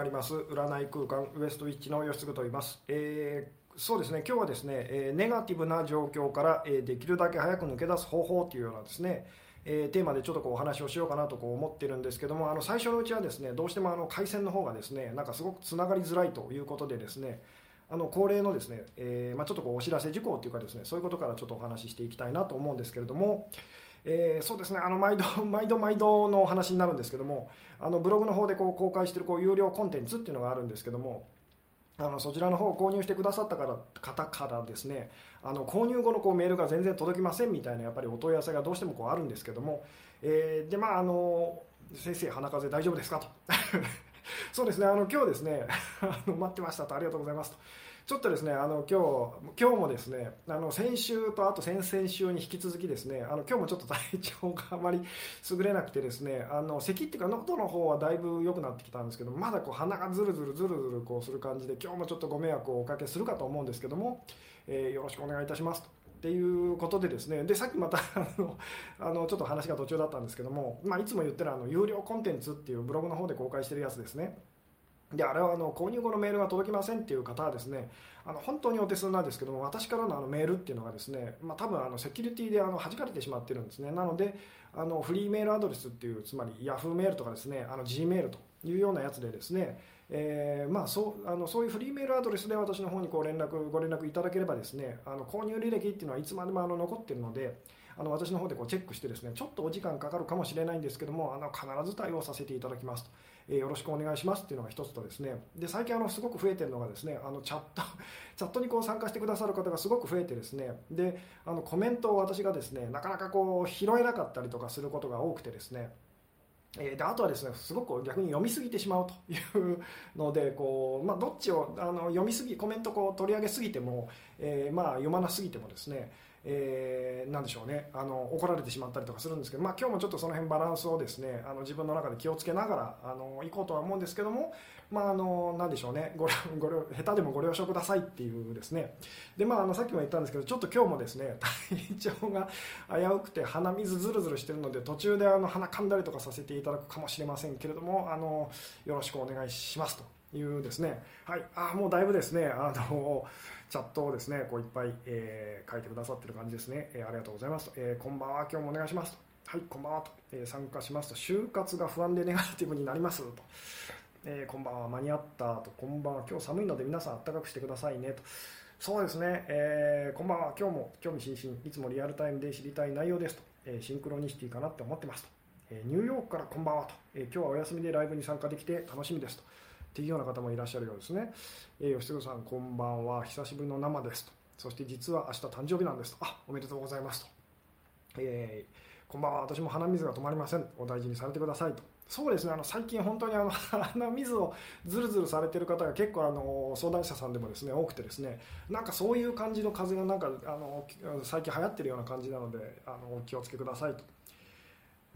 あります占い空間ウエストウィッチの吉嗣と言います、えー、そうですね今日はですね、え、ネガティブな状況から、え、できるだけ早く抜け出す方法というようなですね、えテーマでちょっとこうお話をしようかなとこう思ってるんですけどもあの最初のうちはですねどうしてもあの回線の方がですねなんかすごくつながりづらいということでですねあの恒例のですね、えまあ、ちょっとこうお知らせ事項というかですねそういうことからちょっとお話ししていきたいなと思うんですけれども、えー、そうですね。あの毎度毎度毎度のお話になるんですけどもあのブログの方でこう公開しているこう有料コンテンツっていうのがあるんですけどもあのそちらの方を購入してくださったから方からですねあの購入後のこうメールが全然届きませんみたいなやっぱりお問い合わせがどうしてもこうあるんですけども、えー、でまああの先生鼻風邪大丈夫ですかと。そうですね。あの今日ですね あの待ってましたと。ありがとうございますと。ちょっとですねあの今日今日もですねあの先週とあと先々週に引き続きですねあの今日もちょっと体調があまり優れなくてですねあの咳っていうか喉の方はだいぶ良くなってきたんですけどまだこう鼻がずるずるずるずるこうする感じで今日もちょっとご迷惑をおかけするかと思うんですけども、えー、よろしくお願いいたしますと。っていうことでですねでさっきまた あのちょっと話が途中だったんですけども、まあ、いつも言ってるあの有料コンテンツっていうブログの方で公開してるやつですねであれはあの購入後のメールが届きませんっていう方はですねあの本当にお手数なんですけども私からのあのメールっていうのがですね、まあ、多分あのセキュリティであの弾かれてしまってるんですねなのであのフリーメールアドレスっていうつまり Yahoo メールとかですねあの G メールというようなやつでですねえーまあ、そうあのそういうフリーメールアドレスで私の方にこう連絡ご連絡いただければですねあの購入履歴っていうのはいつまでもあの残っているのであの私の方でこうチェックしてですねちょっとお時間かかるかもしれないんですけどもあの必ず対応させていただきますと。えー、よろしくお願いしますっていうのが一つとですね。で最近あのすごく増えてるのがですねあのチャット チャットにこう参加してくださる方がすごく増えてですね。であのコメントを私がですねなかなかこう拾えなかったりとかすることが多くてですね。えであとはですねすごく逆に読みすぎてしまうというのでこう、まあ、どっちをあの読みすぎコメントこう取り上げすぎても、えー、まあ、読まなすぎてもですねえー、でしょうね。あの怒られてしまったりとかするんですけど、まあ、今日もちょっとその辺バランスをですねあの自分の中で気をつけながらあの行こうとは思うんですけども、まあ、あのなでしょうね。ご ご下手でもご了承くださいっていうですね。で、まあ、あのさっきも言ったんですけどちょっと今日もですね体調が危うくて鼻水ずるずるしてるので途中であの鼻かんだりとかさせていただくかもしれませんけれどもあのよろしくお願いしますと。いうですね。はい。あもうだいぶですね。あのチャットをですねこういっぱい、えー、書いてくださってる感じですね、えー、ありがとうございます、えー、こんばんは。今日もお願いします。はいこんばんはと、え参加しますと就活が不安でネガティブになりますと、えこんばんは間に合ったと。こんばんは。今日寒いので皆さん暖かくしてくださいねと。そうですね、えこんばんは。今日も興味津々。いつもリアルタイムで知りたい内容ですと、えシンクロニシティかなって思ってますと、えニューヨークからこんばんはと、え今日はお休みでライブに参加できて楽しみですと。っていうような方もいらっしゃるようですね、えー、吉野さんこんばんは。久しぶりの生ですと。そして実は明日誕生日なんですと。あおめでとうございますと、えー、こんばんは。私も鼻水が止まりません。お大事にされてくださいと。そうですね。あの最近本当にあの 鼻水をずるずるされてる方が結構あの相談者さんでもですね多くてですね。なんかそういう感じの風がなんかあの最近流行ってるような感じなのであのお気をつけくださいと。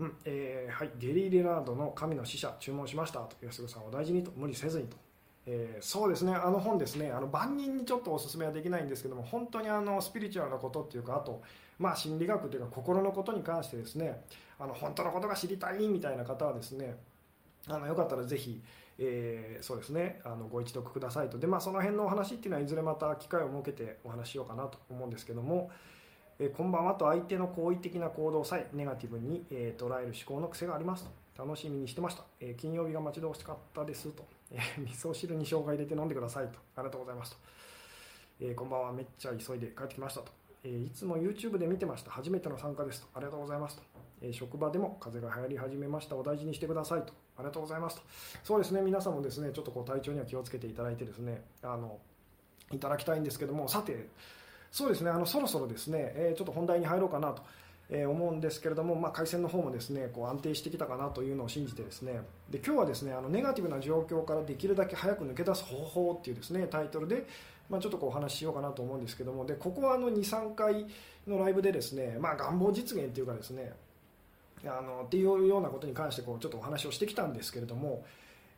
うんえー、はい、ゲリーレラードの神の使者注文しましたと吉さんお大事にと無理せずにと、えー、そうですね。あの本ですねあの万人にちょっとおすすめはできないんですけども本当にあのスピリチュアルなことっていうかあと、まあ、心理学というか心のことに関してですねあの本当のことが知りたいみたいな方はですねあのよかったらぜひ、えー、そうですねあのご一読くださいと。で、まあ、その辺のお話っていうのはいずれまた機会を設けてお話しようかなと思うんですけども、えこんばんはと相手の好意的な行動さえネガティブに、え捉える思考の癖がありますと。楽しみにしてました、え金曜日が待ち遠しかったですと、え味噌汁に生姜入れて飲んでくださいと。ありがとうございますと、えこんばんはめっちゃ急いで帰ってきましたと、えいつも YouTube で見てました。初めての参加ですと。ありがとうございますと、え職場でも風邪が流行り始めましたお大事にしてくださいと。ありがとうございますと。そうですね。皆さんもですねちょっとこう体調には気をつけていただいてですねあのいただきたいんですけども。さてそうですねあのそろそろですね、えー、ちょっと本題に入ろうかなと。え思うんですけれども、まあ、回線の方もですねこう安定してきたかなというのを信じてですねで今日はですねあのネガティブな状況からできるだけ早く抜け出す方法っていうですねタイトルで、まあ、ちょっとこうお話ししようかなと思うんですけどもでここはあの23回のライブでですね、まあ、願望実現っていうかですねあのっていうようなことに関してこうちょっとお話をしてきたんですけれども、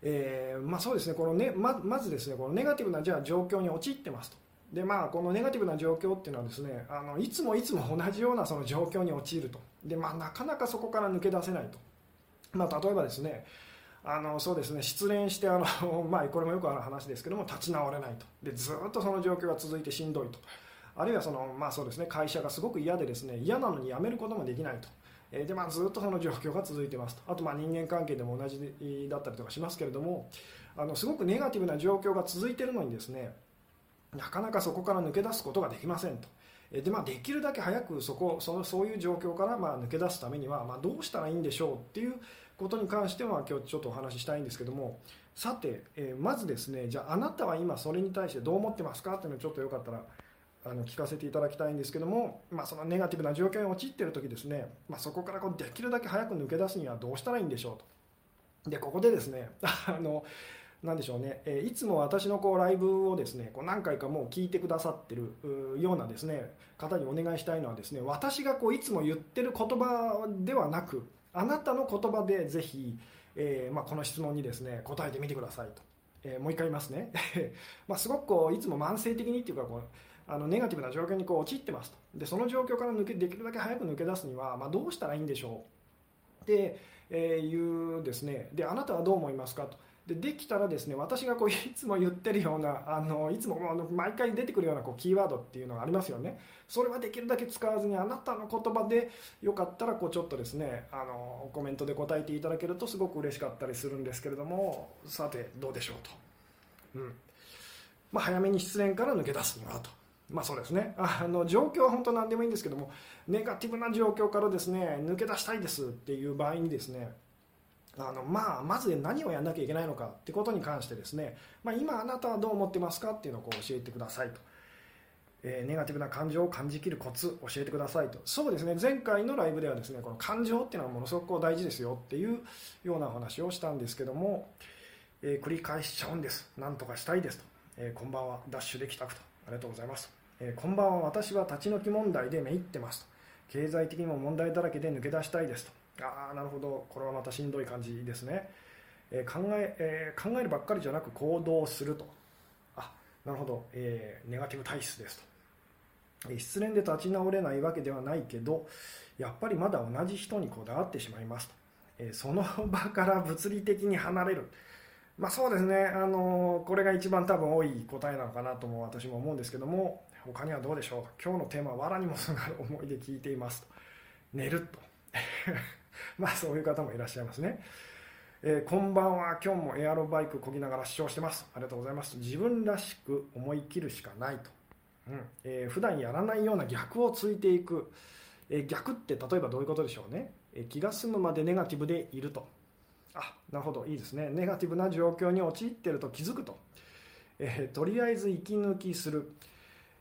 えー、まあ、そうですねこのねままずですねこのネガティブなじゃあ状況に陥ってますと。でまあ、このネガティブな状況っていうのはですねあのいつもいつも同じようなその状況に陥ると。で、まあ、なかなかそこから抜け出せないと、まあ、例えばですねあのそうですね失恋してあの、まあ、これもよくある話ですけども立ち直れないと。でずっとその状況が続いてしんどいと。あるいはその、まあそうですね、会社がすごく嫌でですね嫌なのに辞めることもできないと。でまあ、ずっとその状況が続いてますと。あとまあ人間関係でも同じだったりとかしますけれどもあのすごくネガティブな状況が続いているのにですねなかなかそこから抜け出すことができませんと。でまあ、できるだけ早くそこそのそういう状況からまあ抜け出すためには、まあ、どうしたらいいんでしょうっていうことに関しては今日ちょっとお話ししたいんですけどもさて、えー、まずですねじゃああなたは今それに対してどう思ってますかっていうのをちょっとよかったらあの聞かせていただきたいんですけども、まあ、そのネガティブな状況に陥っている時ですね、まあ、そこからこうできるだけ早く抜け出すにはどうしたらいいんでしょうとでここでですね あのなんでしょうね、えいつも私のこうライブをですねこう何回かもう聞いてくださってるようなですね方にお願いしたいのはですね私がこういつも言ってる言葉ではなくあなたの言葉でぜひ、えー、まあ、この質問にですね答えてみてくださいと、えー、もう一回言いますね。まあすごくこういつも慢性的にっていうかこうあのネガティブな状況にこう陥ってますと。でその状況から抜けできるだけ早く抜け出すには、まあ、どうしたらいいんでしょうっていうですね。であなたはどう思いますかと。でできたらですね私がこういつも言ってるようなあのいつも毎回出てくるようなこうキーワードっていうのがありますよね。それはできるだけ使わずにあなたの言葉でよかったらこうちょっとですねあのコメントで答えていただけるとすごく嬉しかったりするんですけれどもさてどうでしょうと、うん。まあ、早めに失恋から抜け出すにはと。まあそうですね。あの状況は本当何でもいいんですけどもネガティブな状況からですね抜け出したいですっていう場合にですねあのまあ、まず何をやらなきゃいけないのかってことに関してですね、まあ、今あなたはどう思ってますかっていうのをこう教えてくださいと、えー、ネガティブな感情を感じきるコツ教えてくださいと。そうですね。前回のライブではですねこの感情っていうのはものすごく大事ですよっていうようなお話をしたんですけども、えー、繰り返しちゃうんです。なんとかしたいですと、えー、こんばんは。ダッシュで帰宅と。ありがとうございます、えこんばんは。私は立ち退き問題でめいってますと。経済的にも問題だらけで抜け出したいですと。ああなるほど。これはまたしんどい感じですね、えー、考ええー、考えるばっかりじゃなく行動すると。あなるほど、えー、ネガティブ体質ですと、え失恋で立ち直れないわけではないけどやっぱりまだ同じ人にこだわってしまいますと、えその場から物理的に離れる。まあそうですね、あのこれが一番多分多い答えなのかなとも私も思うんですけども他にはどうでしょう。今日のテーマは「藁にもすがる思いで聞いています」と。寝ると。まあそういう方もいらっしゃいますね。えー、こんばんは、今日もエアロバイクこぎながら視聴してます。ありがとうございます。自分らしく思い切るしかないと。うんえー、普段やらないような逆をついていく。えー、逆って例えばどういうことでしょうね。えー、気が済むまでネガティブでいると。あ、なるほど、いいですね。ネガティブな状況に陥ってると気づくと。えー、とりあえず息抜きする。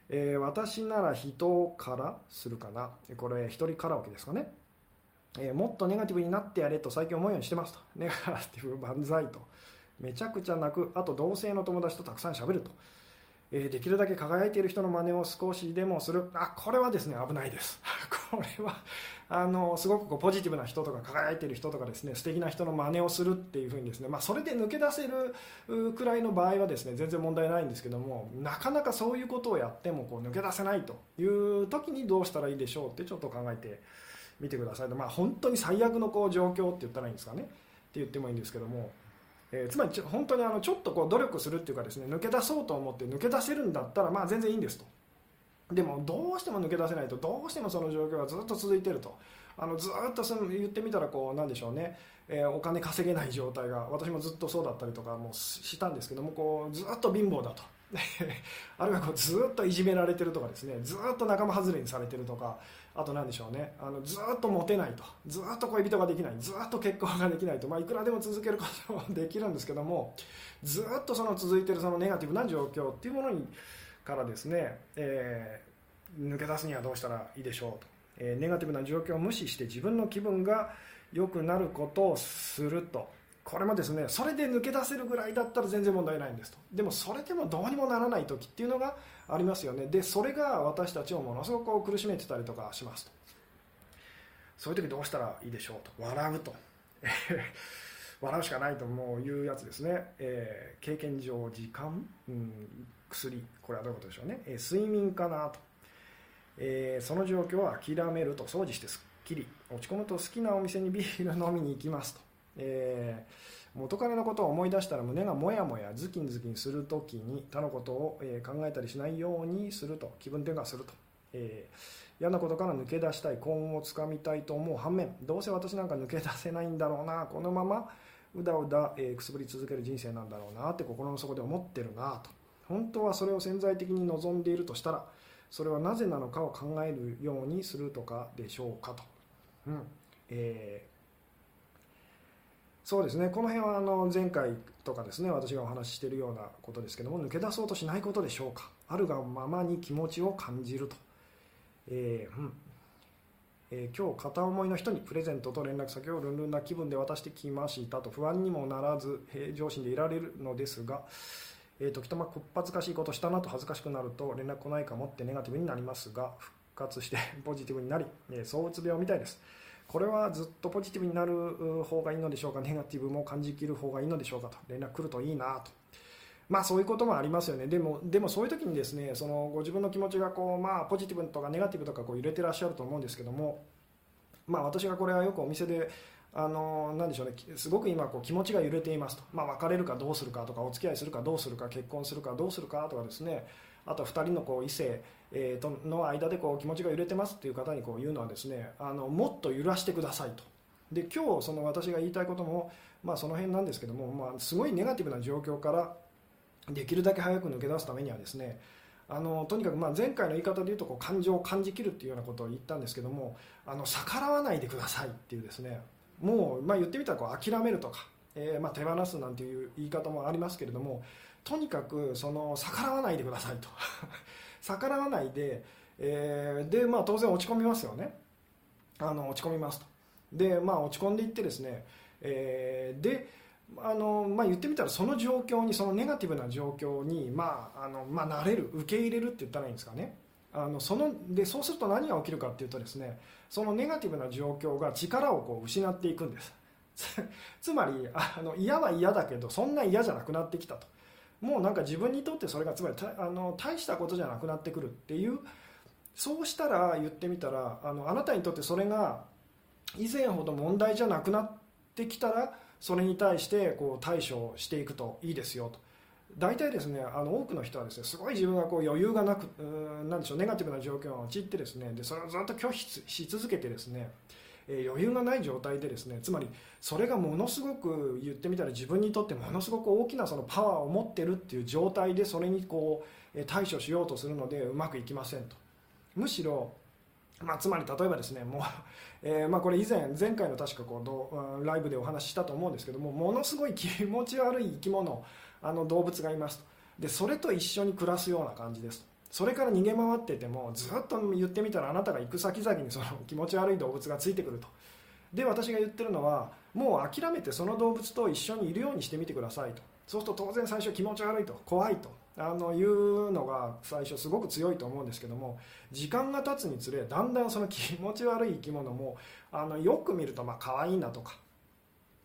えー、私なら人からするかな。これ、一人カラオケですかね。えー、もっとネガティブになってやれと最近思うようにしてますと。ネガティブ万歳と。めちゃくちゃ泣く。あと同性の友達とたくさん喋ると。えー、できるだけ輝いている人の真似を少しでもする。あ、これはですね、危ないです。これは、あの、すごくこうポジティブな人とか輝いている人とかですね、素敵な人の真似をするっていうふうにですね、まあ、それで抜け出せるくらいの場合はですね、全然問題ないんですけども、なかなかそういうことをやってもこう抜け出せないという時にどうしたらいいでしょうってちょっと考えて見てください。と、まあ、本当に最悪のこう状況って言ったらいいんですかね。って言ってもいいんですけども、えー、つまりち本当にあのちょっとこう努力するっていうかですね抜け出そうと思って抜け出せるんだったらまあ全然いいんですと。でもどうしても抜け出せないとどうしてもその状況がずっと続いてると。あのずっとその言ってみたらこうなんでしょうね、えー、お金稼げない状態が私もずっとそうだったりとかもしたんですけどもこうずっと貧乏だと。あるいはこうずっといじめられてるとかですね。ずっと仲間外れにされてるとか。あと何でしょうね。あのずっとモテないと。ずっと恋人ができない。ずっと結婚ができないと、まあ、いくらでも続けることもできるんですけどもずっとその続いてるそのネガティブな状況っていうものにからですね、えー、抜け出すにはどうしたらいいでしょうと、えー、ネガティブな状況を無視して自分の気分が良くなることをすると。これもですねそれで抜け出せるぐらいだったら全然問題ないんですと。でもそれでもどうにもならない時っていうのがありますよね。でそれが私たちをものすごく苦しめてたりとかしますと。そういう時どうしたらいいでしょうと。笑うと。笑うしかないともういうやつですね、えー、経験上時間、うん、薬。これはどういうことでしょうね、えー、睡眠かなと、えー、その状況は諦めると。掃除してすっきり。落ち込むと好きなお店にビール飲みに行きますと。えー、元彼のことを思い出したら胸がもやもやズキンズキンするときに他のことを、え考えたりしないようにすると気分転換すると、えー、嫌なことから抜け出したい幸運をつかみたいと思う反面どうせ私なんか抜け出せないんだろうなこのままうだうだ、えー、くすぶり続ける人生なんだろうなって心の底で思ってるなと。本当はそれを潜在的に望んでいるとしたらそれはなぜなのかを考えるようにするとかでしょうかと、うん。えー、そうですね。この辺はあの前回とかですね私がお話ししているようなことですけども抜け出そうとしないことでしょうか。あるがままに気持ちを感じると、えーうん。えー、今日片思いの人にプレゼントと連絡先をルンルンな気分で渡してきましたと。不安にもならず平常心でいられるのですがえー、時たまこっぱずかしいことしたなと恥ずかしくなると連絡来ないかもってネガティブになりますが復活して ポジティブになり、えー、躁うつ病みたいです。これはずっとポジティブになる方がいいのでしょうかネガティブも感じきる方がいいのでしょうかと。連絡来るといいなと。まあそういうこともありますよね。でもでもそういう時にですねそのご自分の気持ちがこうまあポジティブとかネガティブとかこう揺れてらっしゃると思うんですけどもまあ私がこれはよくお店であのなでしょうねすごく今こう気持ちが揺れていますと、まあ、別れるかどうするかとかお付き合いするかどうするか結婚するかどうするかとかですね。あと2人のこう異性、えー、との間でこう気持ちが揺れてますっていう方にこう言うのはですねあのもっと揺らしてくださいと。で今日その私が言いたいことも、まあ、その辺なんですけども、まあ、すごいネガティブな状況からできるだけ早く抜け出すためにはですねあのとにかくま前回の言い方で言うとこう感情を感じきるっていうようなことを言ったんですけどもあの逆らわないでくださいっていうですねもう、まあ、言ってみたらこう諦めるとか、えー、ま、手放すなんていう言い方もありますけれどもとにかくその逆らわないでくださいと。逆らわないで、えー、で、まあ、当然落ち込みますよね。あの落ち込みますと。で、まあ、落ち込んでいってですね、えー、であのまあ、言ってみたらその状況にそのネガティブな状況に、まああのまあ、慣れる受け入れるって言ったらいいんですかね。あのそのでそうすると何が起きるかっていうとですねそのネガティブな状況が力をこう失っていくんです。つまりあの嫌は嫌だけどそんな嫌じゃなくなってきたと。もうなんか自分にとってそれがつまりあの大したことじゃなくなってくるっていうそうしたら言ってみたらあのあなたにとってそれが以前ほど問題じゃなくなってきたらそれに対してこう対処していくといいですよと。大体ですねあの多くの人はですねすごい自分がこう余裕がなくなんでしょうネガティブな状況に陥ってですねでそれをずっと拒否し続けてですねえ余裕がない状態でですねつまりそれがものすごく言ってみたら自分にとってものすごく大きなそのパワーを持ってるっていう状態でそれにこう対処しようとするのでうまくいきませんと。むしろ、まあ、つまり例えばですねもう、えー、まあこれ以前前回の確かこうライブでお話ししたと思うんですけどもものすごい気持ち悪い生き物あの動物がいますと。でそれと一緒に暮らすような感じですと。それから逃げ回っててもずっと言ってみたらあなたが行く先々にその気持ち悪い動物がついてくると。で私が言ってるのはもう諦めてその動物と一緒にいるようにしてみてくださいと。そうすると当然最初気持ち悪いと怖いと。あのいうのが最初すごく強いと思うんですけども時間が経つにつれだんだんその気持ち悪い生き物もあのよく見るとまあ可愛いなとか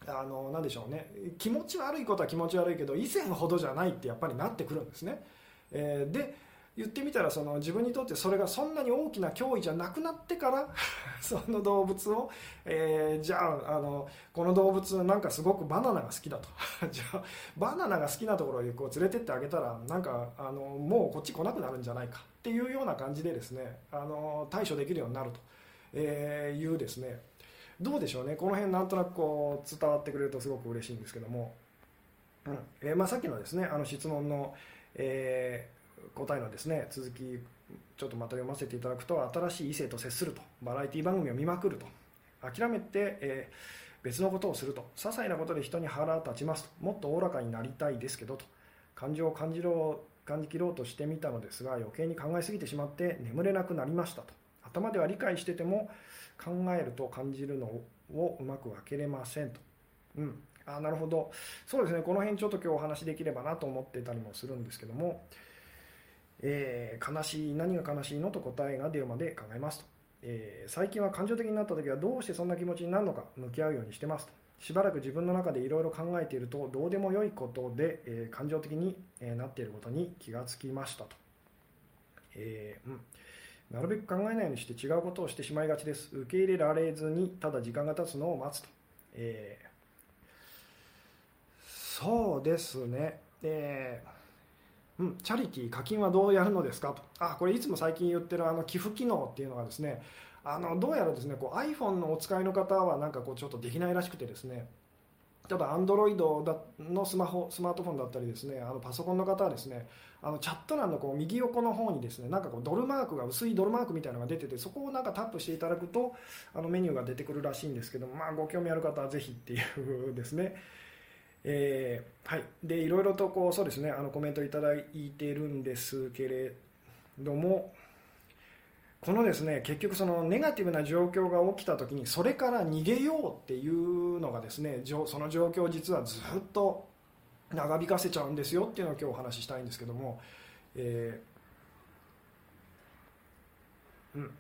あのなでしょうね。気持ち悪いことは気持ち悪いけど以前ほどじゃないってやっぱりなってくるんですね、えー、で言ってみたらその自分にとってそれがそんなに大きな脅威じゃなくなってから その動物を、えー、じゃああのこの動物なんかすごくバナナが好きだと。じゃあバナナが好きなところにこう連れてってあげたらなんかあのもうこっち来なくなるんじゃないか。っていうような感じでですねあの対処できるようになると、えいうですね。どうでしょうね。この辺なんとなくこう伝わってくれるとすごく嬉しいんですけども、うん。えー、まあ、さっきのですねあの質問の、えー、答えのですね続きちょっとまた読ませていただくと新しい異性と接するとバラエティ番組を見まくると。諦めて、えー、別のことをすると。些細なことで人に腹立ちますと。もっとおおらかになりたいですけどと。感情を感じろ感じきろうとしてみたのですが余計に考えすぎてしまって眠れなくなりましたと。頭では理解してても考えると感じるのをうまく分けれませんと。うん、あなるほど。そうですね。この辺ちょっと今日お話しできればなと思ってたりもするんですけども、えー、悲しい何が悲しいのと答えが出るまで考えますと、えー、最近は感情的になった時はどうしてそんな気持ちになるのか向き合うようにしてますと。しばらく自分の中でいろいろ考えているとどうでもよいことで、えー、感情的になっていることに気がつきましたと、えーうん。なるべく考えないようにして違うことをしてしまいがちです。受け入れられずにただ時間が経つのを待つと、えーそうですね、えーうん、チャリティー課金はどうやるのですか？と。あこれいつも最近言ってるあの寄付機能っていうのがですねあのどうやらですねこう iPhone のお使いの方はなんかこうちょっとできないらしくてですね。ただ Android のスマホスマートフォンだったりですねあのパソコンの方はですねあのチャット欄のこう右横の方にですねなんかこうドルマークが薄いドルマークみたいなのが出ててそこをなんかタップしていただくとあのメニューが出てくるらしいんですけどまあご興味ある方はぜひっていうですね。えー、はい、でいろいろとこうそうですね。あのコメントいただいているんですけれどもこのですね結局そのネガティブな状況が起きた時にそれから逃げようっていうのがですねその状況を実はずっと長引かせちゃうんですよっていうのを今日お話ししたいんですけども、えー、うん。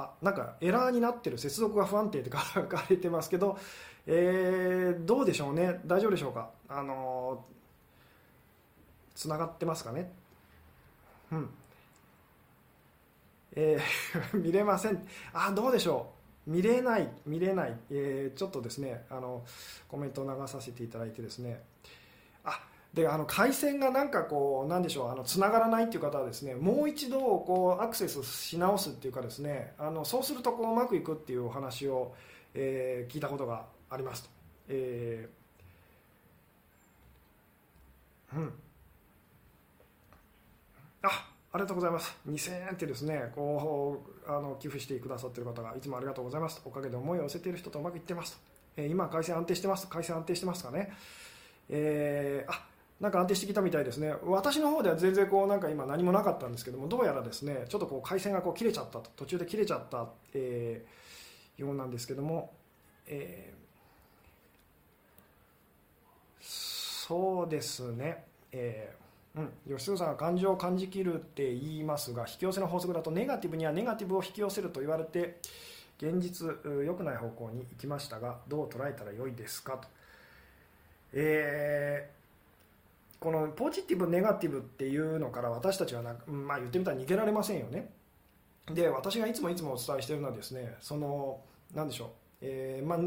あなんかエラーになってる接続が不安定って書かれてますけど、えー、どうでしょうね？大丈夫でしょうか？あのつながってますかね？うん。えー 見れません。あどうでしょう？見れない見れない、えー、ちょっとですねあのコメントを流させていただいてですね。あであの回線がなんかこうなんでしょうあの繋がらないっていう方はですねもう一度こうアクセスし直すっていうかですねあのそうするとこううまくいくっていうお話を、えー、聞いたことがありますと、えー、うん。あありがとうございます。2000円ってですねこうあの寄付してくださっている方がいつもありがとうございますおかげで思いを寄せている人とうまくいってますと、えー、今回線安定してます回線安定してますかね。えー、あなんか安定してきたみたいですね。私の方では全然こうなんか今何もなかったんですけどもどうやらですねちょっとこう回線がこう切れちゃったと途中で切れちゃった、えー、ようなんですけども、えー、そうですね、えーうん、吉純さんが感情を感じきるって言いますが引き寄せの法則だとネガティブにはネガティブを引き寄せると言われて現実良くない方向に行きましたがどう捉えたらよいですかと、えー、このポジティブネガティブっていうのから私たちはな、まあ、言ってみたら逃げられませんよね。で私がいつもいつもお伝えしているのはですねその何でしょう、えー、まあ、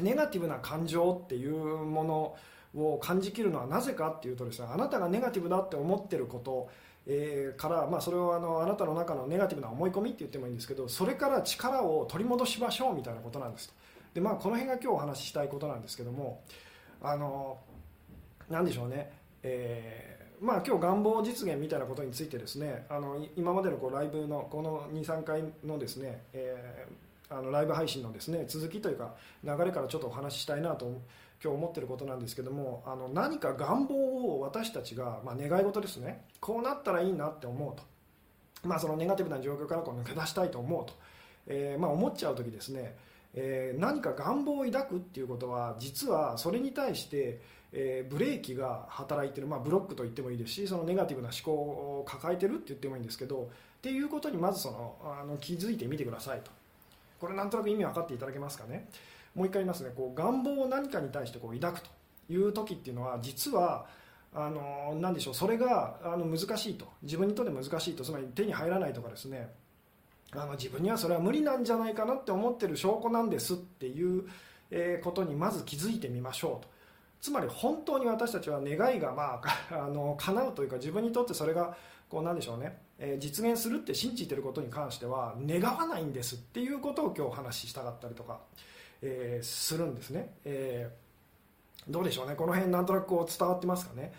ネガティブな感情っていうものを感じきるのはなぜかっていうとですねあなたがネガティブだって思ってること、えー、から、まあ、それをあのあなたの中のネガティブな思い込みって言ってもいいんですけどそれから力を取り戻しましょうみたいなことなんですで、まあ、この辺が今日お話ししたいことなんですけどもあの何でしょうね、えーまあ、今日願望実現みたいなことについてですねあの今までのこうライブのこの23回のですね、えー、あのライブ配信のですね続きというか流れからちょっとお話ししたいなと今日思ってることなんですけどもあの何か願望を私たちが、まあ、願い事ですね。こうなったらいいなって思うと、まあ、そのネガティブな状況からこう抜け出したいと思うと、え、まあ、思っちゃう時ですね、え、何か願望を抱くっていうことは実はそれに対して、えー、ブレーキが働いてる、まあ、ブロックと言ってもいいですしそのネガティブな思考を抱えてるって言ってもいいんですけどっていうことにまずそのあの気づいてみてくださいと。これなんとなく意味分かっていただけますかね。もう一回言いますね。こう願望を何かに対してこう抱くという時っていうのは実はあの何でしょうそれがあの難しいと。自分にとって難しいと。つまり手に入らないとかですね。あの自分にはそれは無理なんじゃないかなって思ってる証拠なんですっていう、ことにまず気づいてみましょうと。つまり本当に私たちは願いが、まあ、あの叶うというか自分にとってそれがこうなんでしょうね、え実現するって信じてることに関しては願わないんですっていうことを今日お話ししたかったりとか。えー、するんですね、えー、どうでしょうね。この辺なんとなくこう伝わってますかね。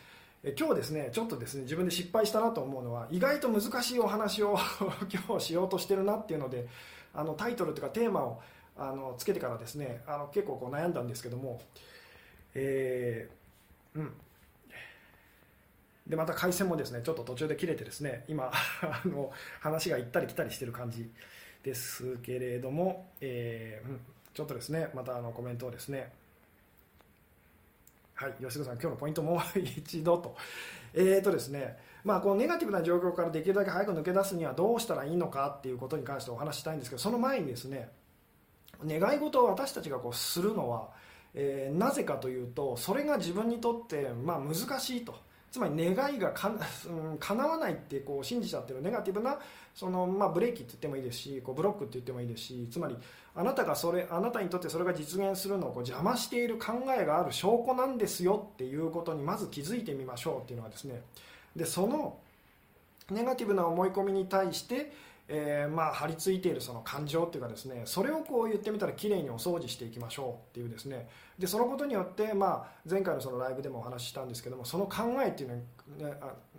え今日ですねちょっとですね自分で失敗したなと思うのは意外と難しいお話を 今日しようとしてるなっていうのであのタイトルというかテーマをあのつけてからですねあの結構こう悩んだんですけどもえー、うん。でまた回線もですねちょっと途中で切れてですね今 あの話が行ったり来たりしてる感じですけれども、えーうん、ちょっとですねまたあのコメントをですねはい吉田さん今日のポイントもう一度と。えーとですねまあこのネガティブな状況からできるだけ早く抜け出すにはどうしたらいいのかっていうことに関してお話したいんですけどその前にですね願い事を私たちがこうするのは、えー、なぜかというとそれが自分にとってまあ難しいと。つまり願いがか、うん、叶わないってこう信じちゃってる。ネガティブなその、まあ、ブレーキって言ってもいいですしこうブロックって言ってもいいですしつまりあなたがそれあなたにとってそれが実現するのをこう邪魔している考えがある証拠なんですよっていうことにまず気づいてみましょうっていうのはですね。でそのネガティブな思い込みに対してえー、まあ張り付いているその感情っていうかですねそれをこう言ってみたらきれいにお掃除していきましょうっていうですねでそのことによって、まあ、前回のそのライブでもお話ししたんですけどもその考えっていうの、ね、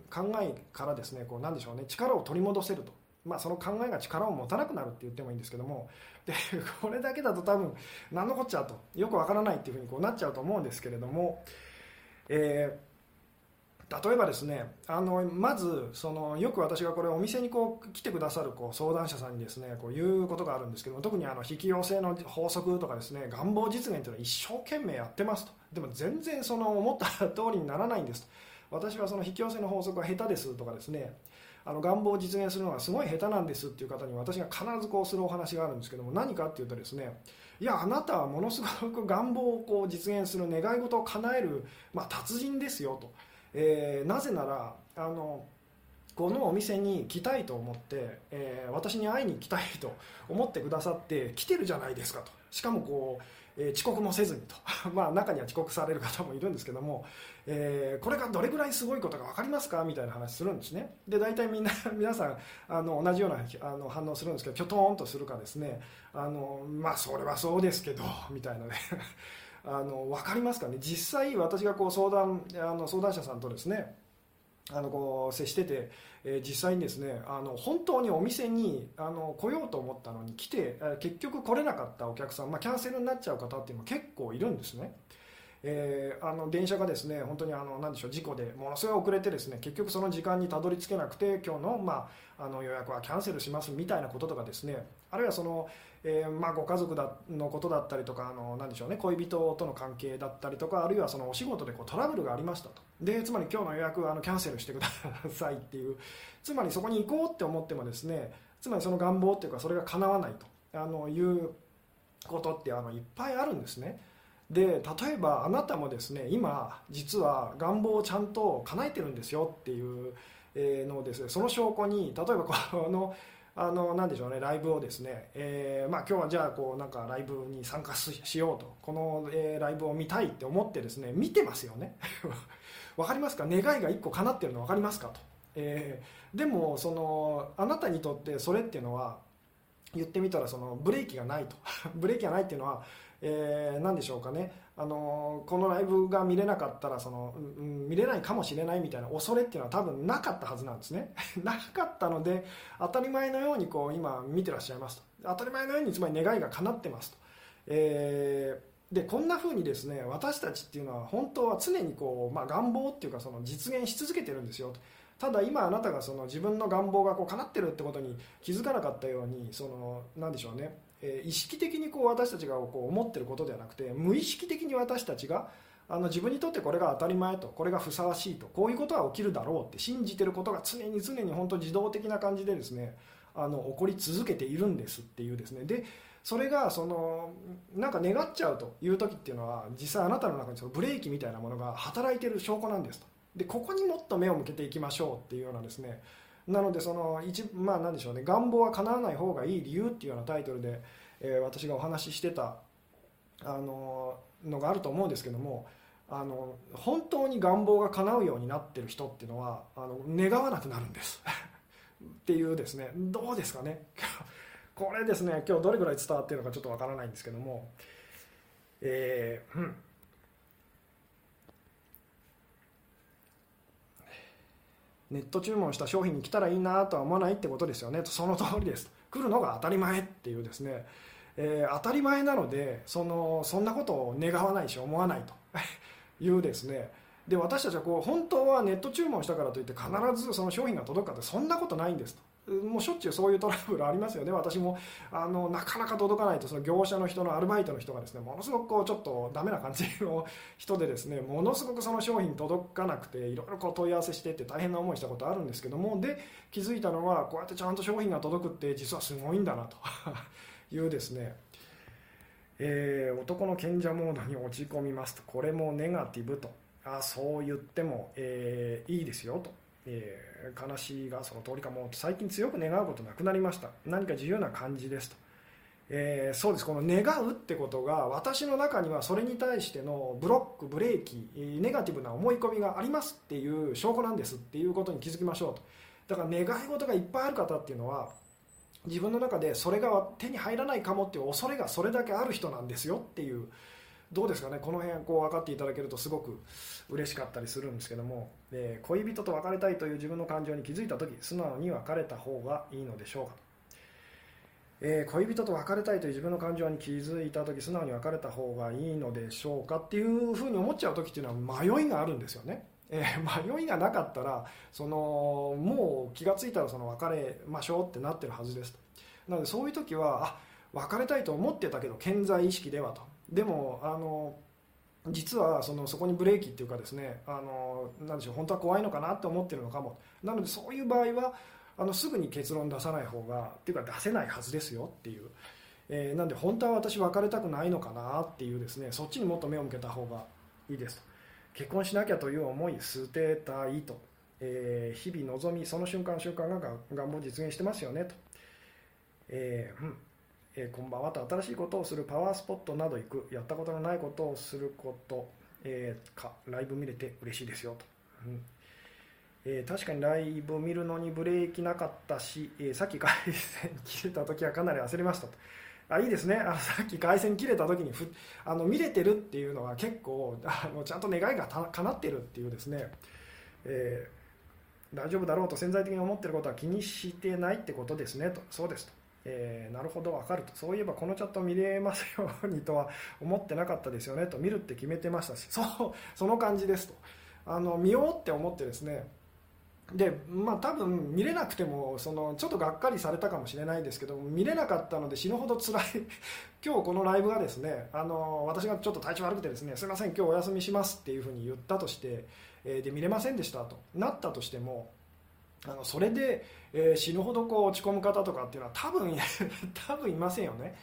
考えからですねこうなんでしょうね力を取り戻せると。まあ、その考えが力を持たなくなるって言ってもいいんですけどもで これだけだと多分何のこっちゃとよくわからないっていうふうにこうなっちゃうと思うんですけれども、えー例えばですねあのまずそのよく私がこれお店にこう来てくださるこう相談者さんにですねこう言うことがあるんですけども特にあの引き寄せの法則とかですね願望実現というのは一生懸命やってますとでも全然その思った通りにならないんです私はその引き寄せの法則は下手ですとかですねあの願望を実現するのがすごい下手なんですっていう方に私が必ずこうするお話があるんですけども何かっていうとですねいやあなたはものすごく願望をこう実現する願い事を叶える、まあ、達人ですよと。えー、なぜならあのこのお店に来たいと思って、えー、私に会いに来たいと 思ってくださって来てるじゃないですかと。しかもこう、えー、遅刻もせずにと。まあ中には遅刻される方もいるんですけども、えー、これがどれぐらいすごいことか分かりますか？みたいな話するんですね。で大体みんな 皆さんあの同じようなあの反応するんですけどきょとんとするかですね。あのまあそれはそうですけどみたいなね。あの分かりますかね？実際私がこう相談あの相談者さんとですねあのこう接してて、えー、実際にですねあの本当にお店にあの来ようと思ったのに来て結局来れなかったお客さん、まあ、キャンセルになっちゃう方っていうのも結構いるんですね。えー、あの電車がですね本当にあの何でしょう事故でものすごい遅れてですね結局その時間にたどり着けなくて今日の,、まあ、あの予約はキャンセルしますみたいなこととかですねあるいはその、えー、まあ、ご家族だのことだったりとかあの何でしょうね恋人との関係だったりとかあるいはそのお仕事でこうトラブルがありましたと。でつまり今日の予約はあのキャンセルしてくださいっていう。つまりそこに行こうって思ってもですねつまりその願望っていうかそれが叶わないと。あのいうことってあのいっぱいあるんですね。で例えばあなたもですね今実は願望をちゃんと叶えてるんですよっていうのをですねその証拠に例えばこのあのなんでしょうねライブをですね、えー、まあ、今日はじゃあこうなんかライブに参加しようとこの、えー、ライブを見たいって思ってですね見てますよね。分かりますか？願いが1個叶ってるの分かりますかと、えー、でもそのあなたにとってそれっていうのは言ってみたらそのブレーキがないと。ブレーキがないっていうのはえー、何でしょうかね、あのこのライブが見れなかったらその、うん、見れないかもしれないみたいな恐れっていうのは多分なかったはずなんですね。なかったので当たり前のようにこう今見てらっしゃいますと。当たり前のようにつまり願いが叶ってますと、えー、でこんな風にですね私たちっていうのは本当は常にこう、まあ、願望っていうかその実現し続けてるんですよと。ただ今あなたがその自分の願望がこう叶ってるってことに気づかなかったようにその何でしょうね。え意識的にこう私たちがこう思ってることではなくて無意識的に私たちがあの自分にとってこれが当たり前とこれがふさわしいとこういうことは起きるだろうって信じてることが常に常に本当自動的な感じでですねあの起こり続けているんですっていうですね。でそれがそのなんか願っちゃうという時っていうのは実際あなたの中にそのブレーキみたいなものが働いてる証拠なんですと。でここにもっと目を向けていきましょうっていうようなですねなのでその一まあ何でしょうね願望は叶わない方がいい理由っていうようなタイトルでえー、私がお話ししてたあののがあると思うんですけどもあの本当に願望が叶うようになってる人っていうのはあの願わなくなるんです。っていうですね。どうですかね。これですね今日どれぐらい伝わってるのかちょっとわからないんですけども。えー、うん。ネット注文した商品に来たらいいなとは思わないってことですよね。とその通りです。来るのが当たり前っていうですね。えー、当たり前なのでそのそんなことを願わないし思わないと。いうですね。で私たちはこう本当はネット注文したからといって必ずその商品が届くかってそんなことないんですと。もうしょっちゅうそういうトラブルありますよね。私もあのなかなか届かないとその業者の人のアルバイトの人がですねものすごくこうちょっとダメな感じの人でですねものすごくその商品届かなくていろいろこう問い合わせしてって大変な思いしたことあるんですけどもで気づいたのはこうやってちゃんと商品が届くって実はすごいんだなと。いうですね、えー、男の賢者モードに落ち込みますと。これもネガティブと、あそう言っても、えー、いいですよと、えー、悲しいがその通りかも最近強く願うことなくなりました。何か自由な感じですと、えー、そうです。この願うってことが私の中にはそれに対してのブロックブレーキネガティブな思い込みがありますっていう証拠なんです。っていうことに気づきましょうと。だから願い事がいっぱいある方っていうのは自分の中でそれが手に入らないかもっていう恐れがそれだけある人なんですよっていうどうですかねこの辺こう分かっていただけるとすごく嬉しかったりするんですけども、えー、恋人と別れたいという自分の感情に気づいた時素直に別れた方がいいのでしょうか。えー、恋人と別れたいという自分の感情に気づいた時素直に別れた方がいいのでしょうかっていうふうに思っちゃう時っていうのは迷いがあるんですよね、えー、迷いがなかったらそのもう気が付いたらその別れましょうってなってるはずですなのでそういう時はあ別れたいと思ってたけど健在意識ではと。でもあの実はそのそこにブレーキっていうかですねあのなでしょう本当は怖いのかなって思ってるのかも。なのでそういう場合はあのすぐに結論出さない方がっていうか出せないはずですよっていう、えー、なんで本当は私別れたくないのかなっていうですねそっちにもっと目を向けた方がいいです。と結婚しなきゃという思い捨てたいと、えー、日々望みその瞬間瞬間が願望実現してますよねと、えー、うん。えー、こんばんはと新しいことをするパワースポットなど行くやったことのないことをすること、えー、かライブ見れて嬉しいですよと、うん。えー、確かにライブ見るのにブレーキなかったし、えー、さっき回線切れた時はかなり焦りましたと。あいいですね。あのさっき回線切れた時にふあの見れてるっていうのは結構あのちゃんと願いが叶ってるっていうですね、えー、大丈夫だろうと潜在的に思ってることは気にしてないってことですねと。そうですと。えー、なるほど分かると。そういえばこのチャット見れますようにとは思ってなかったですよね。と見るって決めてましたし。そうその感じですと。あの見ようって思ってですね。でまあ多分見れなくてもそのちょっとがっかりされたかもしれないですけど見れなかったので死ぬほど辛い。今日このライブがですねあの私がちょっと体調悪くてですねすいません今日お休みしますっていうふうに言ったとして、え、で見れませんでしたと。なったとしてもあのそれで、えー、死ぬほどこう落ち込む方とかっていうのは多分 多分いませんよね。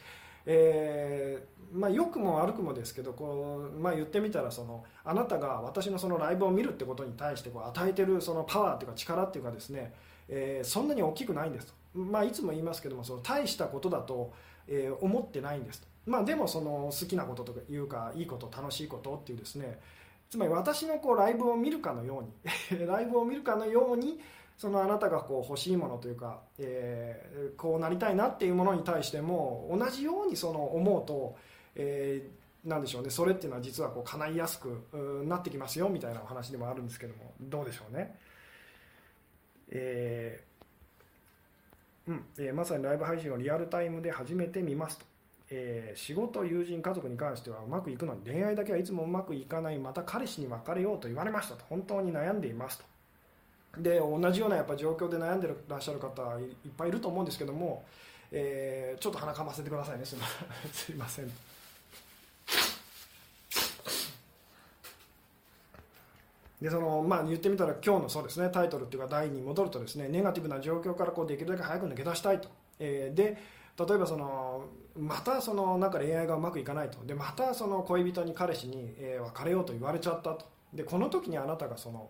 えーまあ、良くも悪くもですけどこう、まあ、言ってみたらそのあなたが私のそのライブを見るってことに対してこう与えてるそのパワーというか力っていうかですね、えー、そんなに大きくないんです、まあ、いつも言いますけどもその大したことだと、えー、思ってないんですまあ、でもその好きなことというかいいこと楽しいことっていうですねつまり私のこうライブを見るかのように ライブを見るかのようにそのあなたがこう欲しいものというか、えー、こうなりたいなっていうものに対しても同じようにその思うと、えー、なんでしょうね。それっていうのは実はこう叶いやすくなってきますよみたいなお話でもあるんですけどもどうでしょうね？えーうん。えー、まさにライブ配信をリアルタイムで初めて見ますと、えー、仕事友人家族に関してはうまくいくのに恋愛だけはいつもうまくいかない。また彼氏に別れようと言われましたと。本当に悩んでいますと。で同じようなやっぱ状況で悩んでらっしゃる方いっぱいいると思うんですけども、えー、ちょっと鼻かませてくださいね。すいません。でそのまあ、言ってみたら今日のそうです、ね、タイトルっていうか題に戻るとですねネガティブな状況からこうできるだけ早く抜け出したいと、えー、で例えばそのまたそのなんか恋愛がうまくいかないと。でまたその恋人に彼氏に、えー、別れようと言われちゃったと。でこの時にあなたがその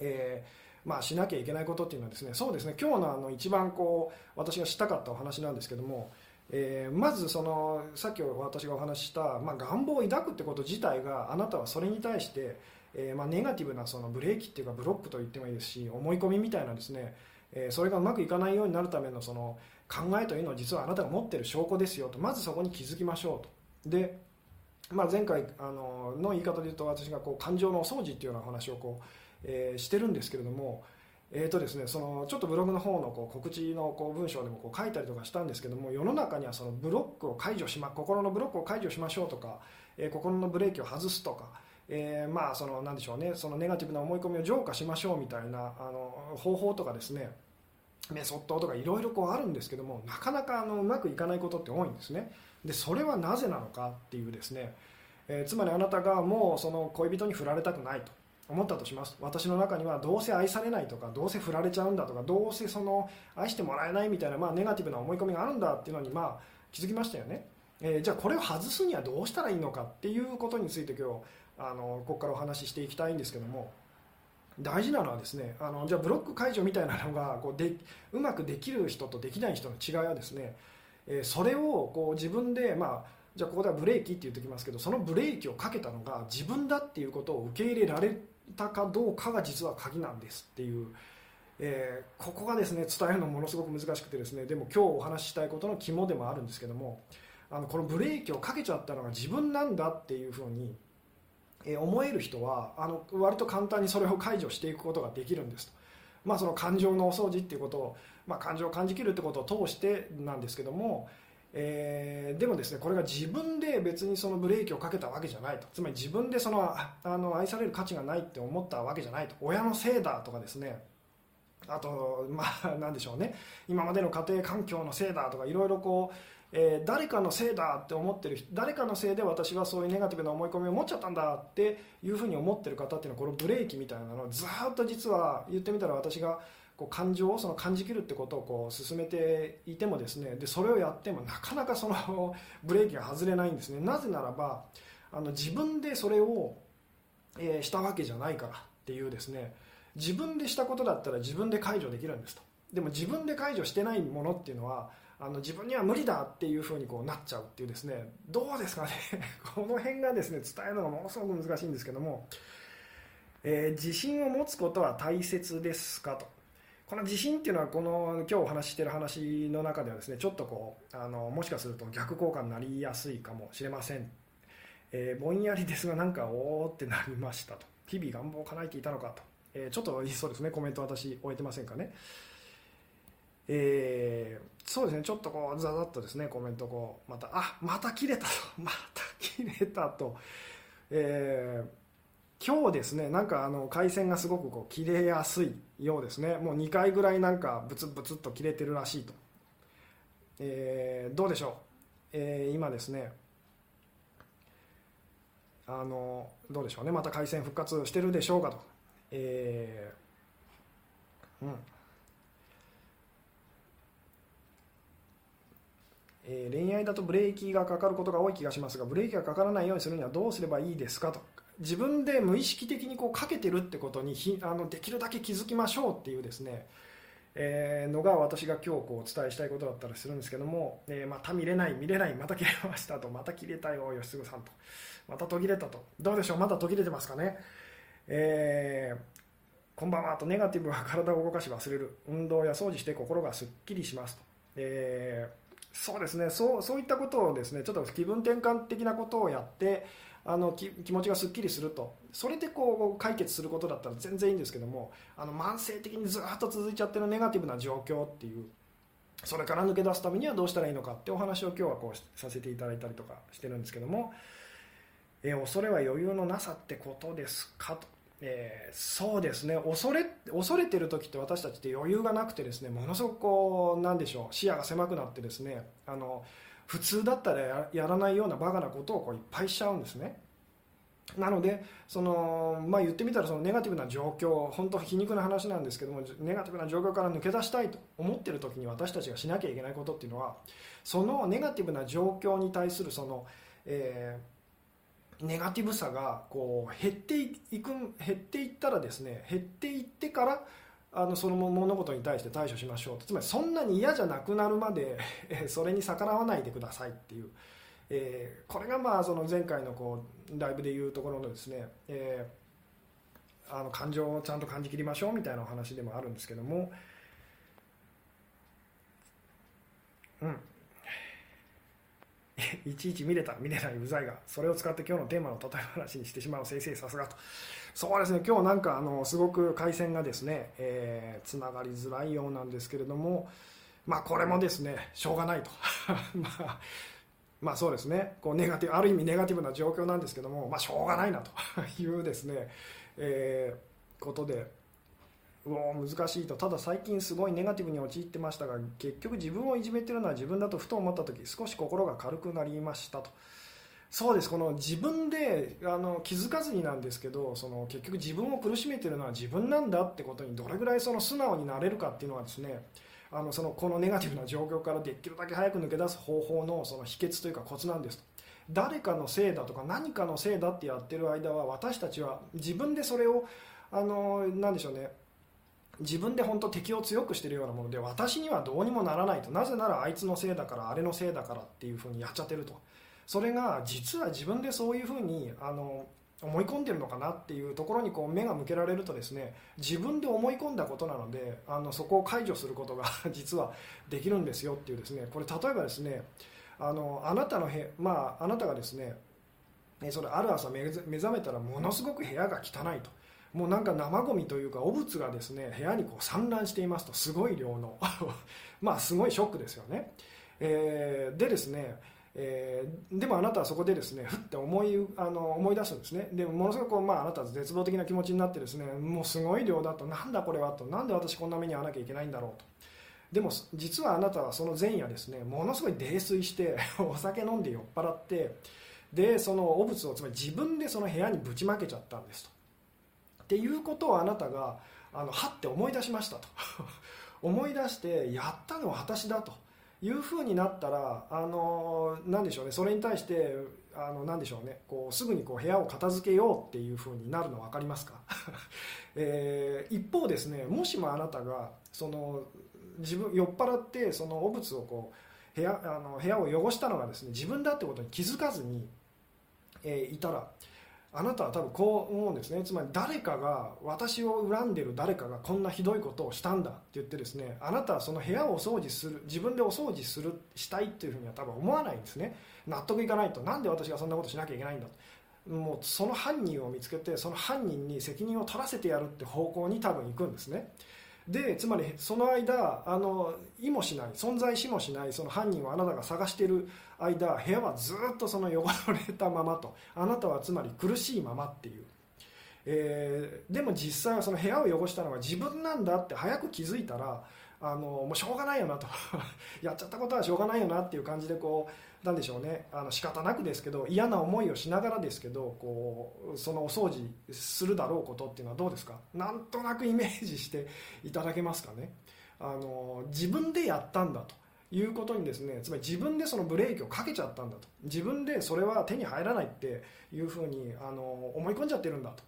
えー、まあ、しなきゃいけないことっていうのはですねそうですね今日のあの一番こう私がしたかったお話なんですけども、えー、まずそのさっき私がお話しした、まあ、願望を抱くってこと自体があなたはそれに対して、えー、まあ、ネガティブなそのブレーキっていうかブロックと言ってもいいですし思い込みみたいなですね、えそれがうまくいかないようになるためのその考えというのは実はあなたが持ってる証拠ですよとまずそこに気づきましょうと。でまあ、前回あのの言い方で言うと私がこう感情のお掃除っていうような話をこうえー、してるんですけれども、えーとですね、そのちょっとブログの方のこう告知のこう文章でもこう書いたりとかしたんですけども世の中にはそのブロックを解除しま心のブロックを解除しましょうとか、えー、心のブレーキを外すとか、えー、まあそのなんでしょうねそのネガティブな思い込みを浄化しましょうみたいなあの方法とかですねメソッドとかいろいろあるんですけどもなかなかあのうまくいかないことって多いんですね。でそれはなぜなのかっていうですね、えー、つまりあなたがもうその恋人に振られたくないと。思ったとします。私の中にはどうせ愛されないとかどうせ振られちゃうんだとかどうせその愛してもらえないみたいな、まあ、ネガティブな思い込みがあるんだっていうのに、まあ、気づきましたよね。えー、じゃあこれを外すにはどうしたらいいのかっていうことについて今日あのここからお話ししていきたいんですけども大事なのはですねあのじゃあブロック解除みたいなのがこうでうまくできる人とできない人の違いはですね、えー、それをこう自分でまあじゃあここではブレーキって言っておきますけどそのブレーキをかけたのが自分だっていうことを受け入れられたかどうかが実は鍵なんですっていう、えー、ここがですね伝えるのものすごく難しくてですねでも今日お話ししたいことの肝でもあるんですけどもあのこのブレーキをかけちゃったのが自分なんだっていうふうにえ思える人はあの割と簡単にそれを解除していくことができるんですと、まあ、その感情のお掃除っていうことを、まあ、感情を感じきるってことを通してなんですけども、えー、でもですねこれが自分で別にそのブレーキをかけたわけじゃないと。つまり自分でそのあの愛される価値がないって思ったわけじゃないと。親のせいだとかですね。あとまあ なんでしょうね。今までの家庭環境のせいだとかいろいろこうえー、誰かのせいだって思ってる誰かのせいで私はそういうネガティブな思い込みを持っちゃったんだっていうふうに思ってる方っていうのはこのブレーキみたいなのをずっと実は言ってみたら私がこう感情をその感じきるってことをこう進めていてもですねでそれをやってもなかなかその ブレーキが外れないんですね。なぜならばあの自分でそれを、え、したわけじゃないからっていうですね。自分でしたことだったら自分で解除できるんですと。でも自分で解除してないものっていうのはあの自分には無理だっていうふうにこうなっちゃうっていうですね。どうですかね。この辺がですね伝えるのがものすごく難しいんですけども、えー、自信を持つことは大切ですかと。この自信っていうのはこの今日お話ししてる話の中ではですねちょっとこうあのもしかすると逆効果になりやすいかもしれません、えー、ぼんやりですがなんかおおってなりましたと。日々願望を叶えていたのかと、えー、ちょっとそうですねコメント私終えてませんかね。えー、そうですねちょっとこうざざっとですねコメントこうまたあまた切れたと。また切れたと、えー、今日ですねなんかあの回線がすごくこう切れやすい。ようですね。もう2回ぐらいなんかブツブツっと切れてるらしいと、えー、どうでしょう、えー、今ですね。あのどうでしょうね。また回線復活してるでしょうかと、えー、うん。えー、恋愛だとブレーキがかかることが多い気がしますがブレーキがかからないようにするにはどうすればいいですかと。自分で無意識的にこうかけてるってことにひあのできるだけ気づきましょうっていうですね、えー、のが私が今日こうお伝えしたいことだったりするんですけども、えー、また見れない見れないまた切れましたとまた切れたよ吉嗣さんとまた途切れたと。どうでしょう？まだ途切れてますかね、えー、こんばんはとネガティブは体を動かし忘れる。運動や掃除して心がすっきりしますと、えーそうですねそうそういったことをですねちょっと気分転換的なことをやってあの気持ちがすっきりすると。それでこう解決することだったら全然いいんですけどもあの慢性的にずっと続いちゃってるネガティブな状況っていうそれから抜け出すためにはどうしたらいいのかってお話を今日はこうさせていただいたりとかしてるんですけども、えー、恐れは余裕のなさってことですかと。えー、そうですね。恐れ恐れてる時って私たちって余裕がなくてですねものすごくこうなんでしょう視野が狭くなってですねあの普通だったらやらないようなバカなことをこういっぱいしちゃうんですね。なのでその、まあ、言ってみたらそのネガティブな状況本当皮肉な話なんですけどもネガティブな状況から抜け出したいと思ってる時に私たちがしなきゃいけないことっていうのはそのネガティブな状況に対するその、えーネガティブさがこう減っていく減っていったらですね減っていってからあのその物事に対して対処しましょう。つまりそんなに嫌じゃなくなるまで それに逆らわないでくださいっていう、えー、これがまあその前回のこうライブでいうところのですね、えー、あの感情をちゃんと感じきりましょうみたいなお話でもあるんですけども、うん、いちいち見れた見れないうざいがそれを使って今日のテーマの例え話にしてしまう。先生さすがと。そうですね。今日なんかあのすごく回線がですねえー、つながりづらいようなんですけれどもまあこれもですねしょうがないと。まあまあそうですね。こうネガティブある意味ネガティブな状況なんですけどもまあしょうがないなと いうですね、えー、ことで。うお難しいと。ただ最近すごいネガティブに陥ってましたが結局自分をいじめてるのは自分だとふと思った時少し心が軽くなりましたと。そうです。この自分であの気づかずになんですけどその結局自分を苦しめてるのは自分なんだってことにどれぐらいその素直になれるかっていうのはですねあのそのこのネガティブな状況からできるだけ早く抜け出す方法のその秘訣というかコツなんです。誰かのせいだとか何かのせいだってやってる間は私たちは自分でそれをあの何でしょうね。自分で本当敵を強くしてるようなもので私にはどうにもならないと。なぜならあいつのせいだからあれのせいだからっていうふうにやっちゃってると。それが実は自分でそういうふうにあの思い込んでるのかなっていうところにこう目が向けられるとですね自分で思い込んだことなのであのそこを解除することが 実はできるんですよっていうですね。これ例えばですねあのあなたのへ、まあ、あなたがですねそれある朝目覚めたらものすごく部屋が汚いと。もうなんか生ゴミというか汚物がですね部屋にこう散乱していますと。すごい量の。まあすごいショックですよね、えー、でですねえー、でもあなたはそこでですねふって思いあの思い出すんですね。でもものすごくこう、まあ、あなたは絶望的な気持ちになってですねもうすごい量だとなんだこれはと。なんで私こんな目に遭わなきゃいけないんだろうと。でも実はあなたはその前夜ですねものすごい泥酔して お酒飲んで酔っ払ってでその汚物をつまり自分でその部屋にぶちまけちゃったんですと。っていうことをあなたがあのはって思い出しましたと。思い出してやったのは私だと。いうふうになったらあの何でしょうね。それに対してあの何でしょうね。こうすぐにこう部屋を片付けようっていうふうになるの分かりますか、えー、一方ですねもしもあなたがその自分酔っ払ってその汚物をこう部屋あの部屋を汚したのがですね自分だってことに気づかずに、えー、いたらあなたは多分こう思うんですね。つまり誰かが私を恨んでる誰かがこんなひどいことをしたんだって言ってですねあなたはその部屋をお掃除する自分でお掃除するしたいっていうふうには多分思わないんですね。納得いかないと。なんで私がそんなことしなきゃいけないんだと。もうその犯人を見つけてその犯人に責任を取らせてやるって方向に多分行くんですね。でつまりその間あの意もしない存在しもしないその犯人をあなたが探している間部屋はずっとその汚れたままと。あなたはつまり苦しいままっていう、えー、でも実際はその部屋を汚したのは自分なんだって早く気づいたらあのもうしょうがないよなと。やっちゃったことはしょうがないよなっていう感じでこうなんでしょうね。あの仕方なくですけど嫌な思いをしながらですけどこうそのお掃除するだろうことっていうのはどうですか？なんとなくイメージしていただけますかね。あの自分でやったんだと。いうことにですねつまり自分でそのブレーキをかけちゃったんだと。自分でそれは手に入らないっていうふうにあの思い込んじゃってるんだと。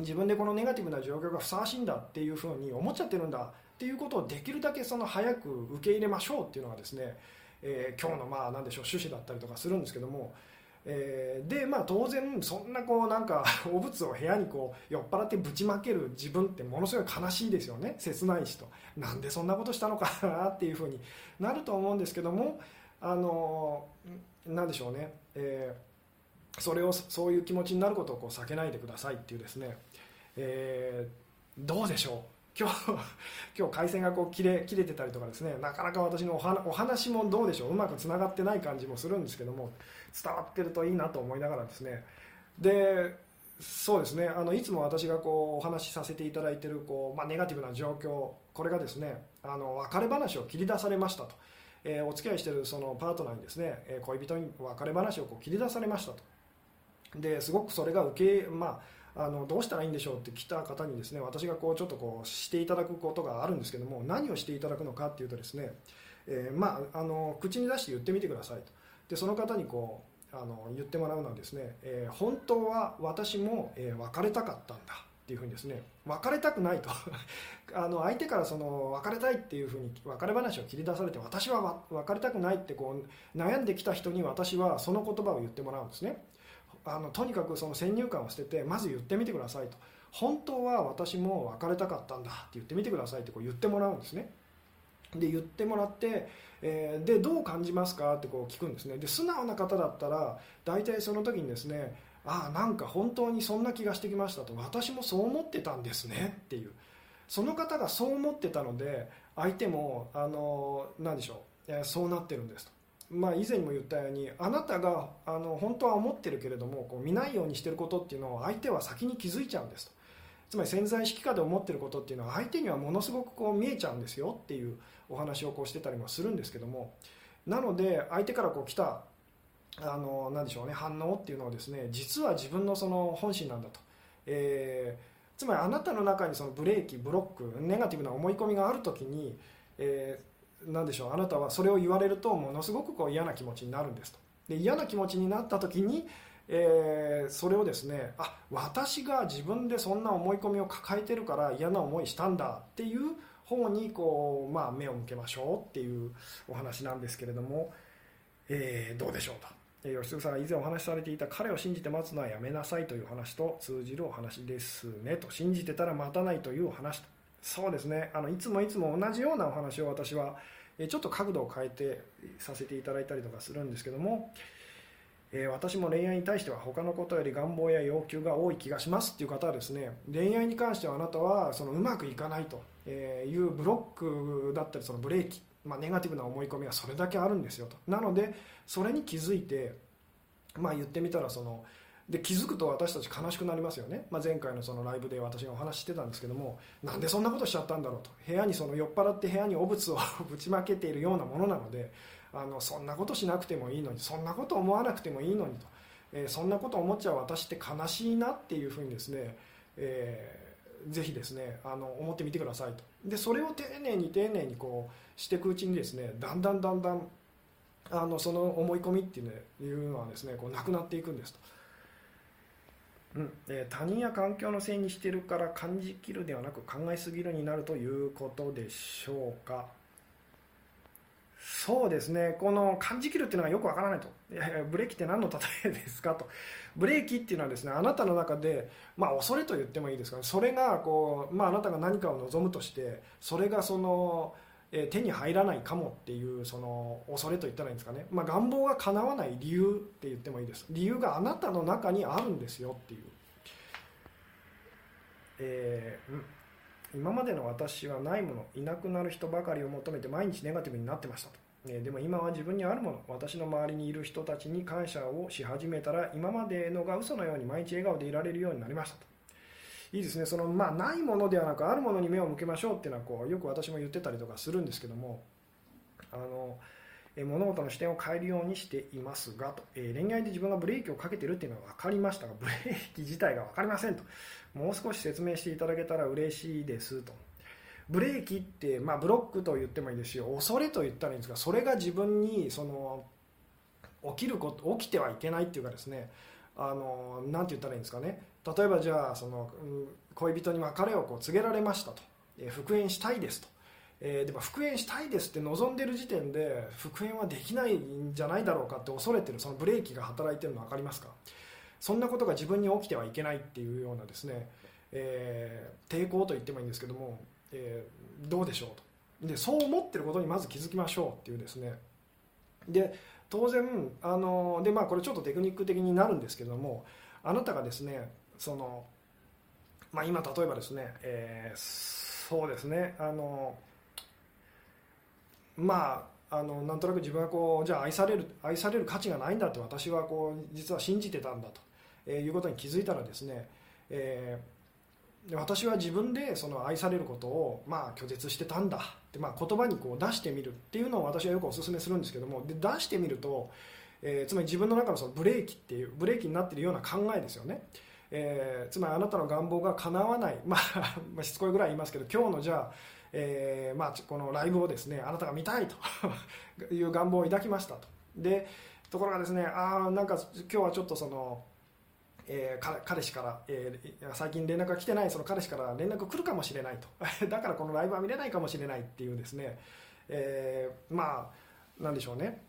自分でこのネガティブな状況がふさわしいんだっていうふうに思っちゃってるんだっていうことをできるだけその早く受け入れましょうっていうのがですね、えー、今日のまあ何でしょう趣旨だったりとかするんですけども、えー、でまあ当然そんなこうなんか 汚物を部屋にこう酔っ払ってぶちまける自分ってものすごい悲しいですよね。切ないしとなんでそんなことしたのかなっていうふうになると思うんですけどもあの何でしょうね、えー、それをそういう気持ちになることをこう避けないでくださいっていうですね、えー、どうでしょう。今日 今日回線がこう切れ切れてたりとかですね。なかなか私のお話もどうでしょう。うまくつながってない感じもするんですけども。伝わってるといいなと思いながらですね。でそうですね。あのいつも私がこうお話しさせていただいているこう、まあ、ネガティブな状況これがですねあの別れ話を切り出されましたと、えー、お付き合いしているそのパートナーにですね、え恋人に別れ話をこう切り出されましたと。ですごくそれが受けまああのどうしたらいいんでしょうって来た方にですね私がこうちょっとこうしていただくことがあるんですけども何をしていただくのかっていうとですね、えー、まあ、あの口に出して言ってみてくださいと。でその方にこうあの言ってもらうのはですね、えー、本当は私も、えー、別れたかったんだっていうふうにですね別れたくないと。あの相手からその別れたいっていうふうに別れ話を切り出されて私は別れたくないってこう悩んできた人に私はその言葉を言ってもらうんですね。あのとにかくその先入観を捨ててまず言ってみてくださいと。本当は私も別れたかったんだって言ってみてくださいってこう言ってもらうんですね。で言ってもらって、えー、でどう感じますかってこう聞くんですね。で素直な方だったら大体その時にですねああなんか本当にそんな気がしてきましたと。私もそう思ってたんですねっていう。その方がそう思ってたので相手もあの何でしょう、えー、そうなってるんですと。まあ、以前も言ったようにあなたがあの本当は思ってるけれどもこう見ないようにしてることっていうのを相手は先に気づいちゃうんですと。つまり潜在意識下で思ってることっていうのは相手にはものすごくこう見えちゃうんですよっていうお話をこうしてたりもするんですけどもなので相手からこう来たあのなでしょうね反応っていうのはですね実は自分のその本心なんだと、えー、つまりあなたの中にそのブレーキブロックネガティブな思い込みがある時にえー、何でしょうあなたはそれを言われるとものすごくこう嫌な気持ちになるんですと。で嫌な気持ちになった時に、えー、それをですねあ私が自分でそんな思い込みを抱えてるから嫌な思いしたんだっていう方にこう、まあ、目を向けましょうっていうお話なんですけれども、えー、どうでしょうと。吉純さんが以前お話しされていた彼を信じて待つのはやめなさいという話と通じるお話ですねと信じてたら待たないというお話。とそうですね。あのいつもいつも同じようなお話を私はちょっと角度を変えてさせていただいたりとかするんですけども、え私も恋愛に対しては他のことより願望や要求が多い気がしますっていう方はですね恋愛に関してはあなたはそのうまくいかないと。えーいうブロックだったりそのブレーキまあ、ネガティブな思い込みはそれだけあるんですよと。なのでそれに気づいて、まあ、言ってみたらそので気づくと私たち悲しくなりますよね、まあ、前回のそのライブで私がお話ししてたんですけどもなんでそんなことしちゃったんだろうと。部屋にその酔っ払って部屋に汚物をぶちまけているようなものなのであのそんなことしなくてもいいのにそんなこと思わなくてもいいのにと、えー、そんなこと思っちゃう私って悲しいなっていうふうにですね、えーぜひですねあの思ってみてくださいと。でそれを丁寧に丁寧にこうしていくうちにですねだんだんだんだんあのその思い込みっていう,、のはですねこうなくなっていくんですと、うん。えー、他人や環境のせいにしてるから感じきるではなく考えすぎるになるということでしょうか。そうですね。この感じきるっていうのがよくわからないと。いやいやブレーキって何の例えですかと。ブレーキっていうのはですねあなたの中で、まあ、恐れと言ってもいいですか。らそれがこう、まあ、あなたが何かを望むとしてそれがその、え手に入らないかもっていうその恐れと言ったらいいんですかね、まあ、願望が叶わない理由って言ってもいいです。理由があなたの中にあるんですよっていう、えーうん。今までの私はないものいなくなる人ばかりを求めて毎日ネガティブになってましたと。えでも今は自分にあるもの私の周りにいる人たちに感謝をし始めたら今までのが嘘のように毎日笑顔でいられるようになりましたと。いいですね。その、まあ、ないものではなくあるものに目を向けましょうっていうのはこうよく私も言ってたりとかするんですけどもあの物事の視点を変えるようにしていますがと、え恋愛で自分がブレーキをかけてるっていうのは分かりましたがブレーキ自体が分かりませんと。もう少し説明していただけたら嬉しいですと。ブレーキって、まあ、ブロックと言ってもいいですし恐れと言ったらいいんですがそれが自分にその起きること起きてはいけないっていうかですねあのなて言ったらいいんですかね。例えばじゃあその、恋人に別れをこう告げられましたと、え、復縁したいですと、えー、でも復縁したいですって望んでる時点で復縁はできないんじゃないだろうかって恐れてるそのブレーキが働いてるの分かりますか？そんなことが自分に起きてはいけないっていうようなですね、えー、抵抗と言ってもいいんですけどもえー、どうでしょうと。でそう思ってることにまず気づきましょうっていうですね。で当然あのでまあこれちょっとテクニック的になるんですけどもあなたがですねその、まあ、今例えばですね、えー、そうですねあのまああのなんとなく自分はこうじゃあ愛される愛される価値がないんだって私はこう実は信じてたんだと、えいうことに気づいたらですね、えー私は自分でその愛されることをまあ拒絶してたんだって、まあ、言葉にこう出してみるっていうのを私はよくお勧めするんですけどもで出してみると、えー、つまり自分の中のそのブレーキっていうブレーキになっているような考えですよね、えー、つまりあなたの願望が叶わない、まあ、しつこいぐらい言いますけど今日のじゃあえーまあ、このライブをですねあなたが見たいと いう願望を抱きましたと。でところがですねああなんか今日はちょっとそのえー、彼氏から、えー、最近連絡が来てないその彼氏から連絡来るかもしれないと。だからこのライブは見れないかもしれないっていうですね、えー、まあなんでしょうね。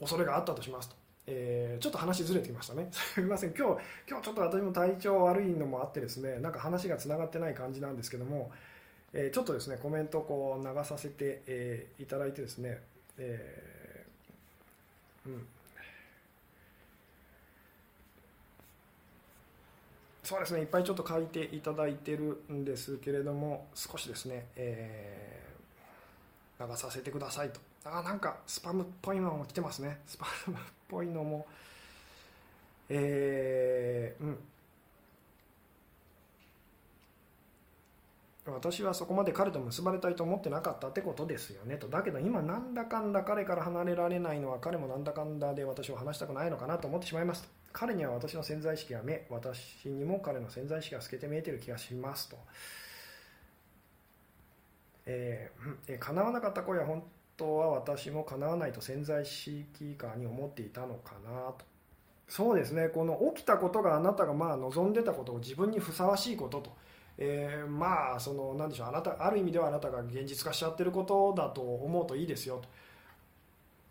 恐れがあったとしますと、えー、ちょっと話ずれてきましたね。すみません。今日今日ちょっと私も体調悪いのもあってですねなんか話がつながってない感じなんですけども、えー、ちょっとですねコメントをこう流させて、えー、いただいてですね、えーうん。そうですねいっぱいちょっと書いていただいてるんですけれども少しですね、えー、流させてくださいと。あなんかスパムっぽいのも来てますね。スパムっぽいのもえー、うん。私はそこまで彼と結ばれたいと思ってなかったってことですよね。と。だけど今なんだかんだ彼から離れられないのは彼もなんだかんだで私を話したくないのかなと思ってしまいますと。彼には私の潜在意識が目私にも彼の潜在意識が透けて見えてる気がしますと。えー、叶わなかった声は本当は私も叶わないと潜在意識下に思っていたのかなと。そうですね。この起きたことがあなたがまあ望んでたことを自分にふさわしいことと、えー、まあその何でしょうあなたある意味ではあなたが現実化しちゃってることだと思うといいですよ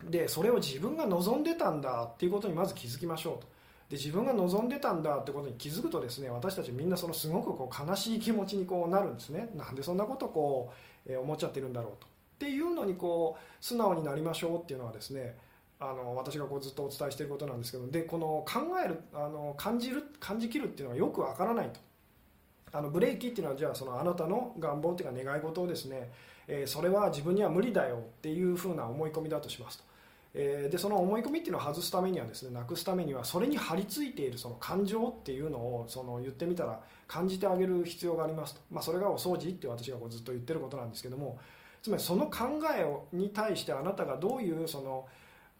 と。でそれを自分が望んでたんだっていうことにまず気づきましょうと。で自分が望んでたんだってことに気づくとですね私たちみんなそのすごくこう悲しい気持ちにこうなるんですね。なんでそんなことこう、えー、思っちゃってるんだろうと。っていうのにこう素直になりましょうっていうのはですねあの私がこうずっとお伝えしていることなんですけどでこの考えるあの感じる感じきるっていうのはよくわからないと。あのブレーキっていうのはじゃあそのあなたの願望っていうか願い事をですね、えー、それは自分には無理だよっていうふうな思い込みだとしますと、えー、でその思い込みっていうのを外すためにはですねなくすためにはそれに張り付いているその感情っていうのをその言ってみたら感じてあげる必要がありますと、まあ、それがお掃除って私がこうずっと言ってることなんですけども。つまりその考えに対してあなたがどういうその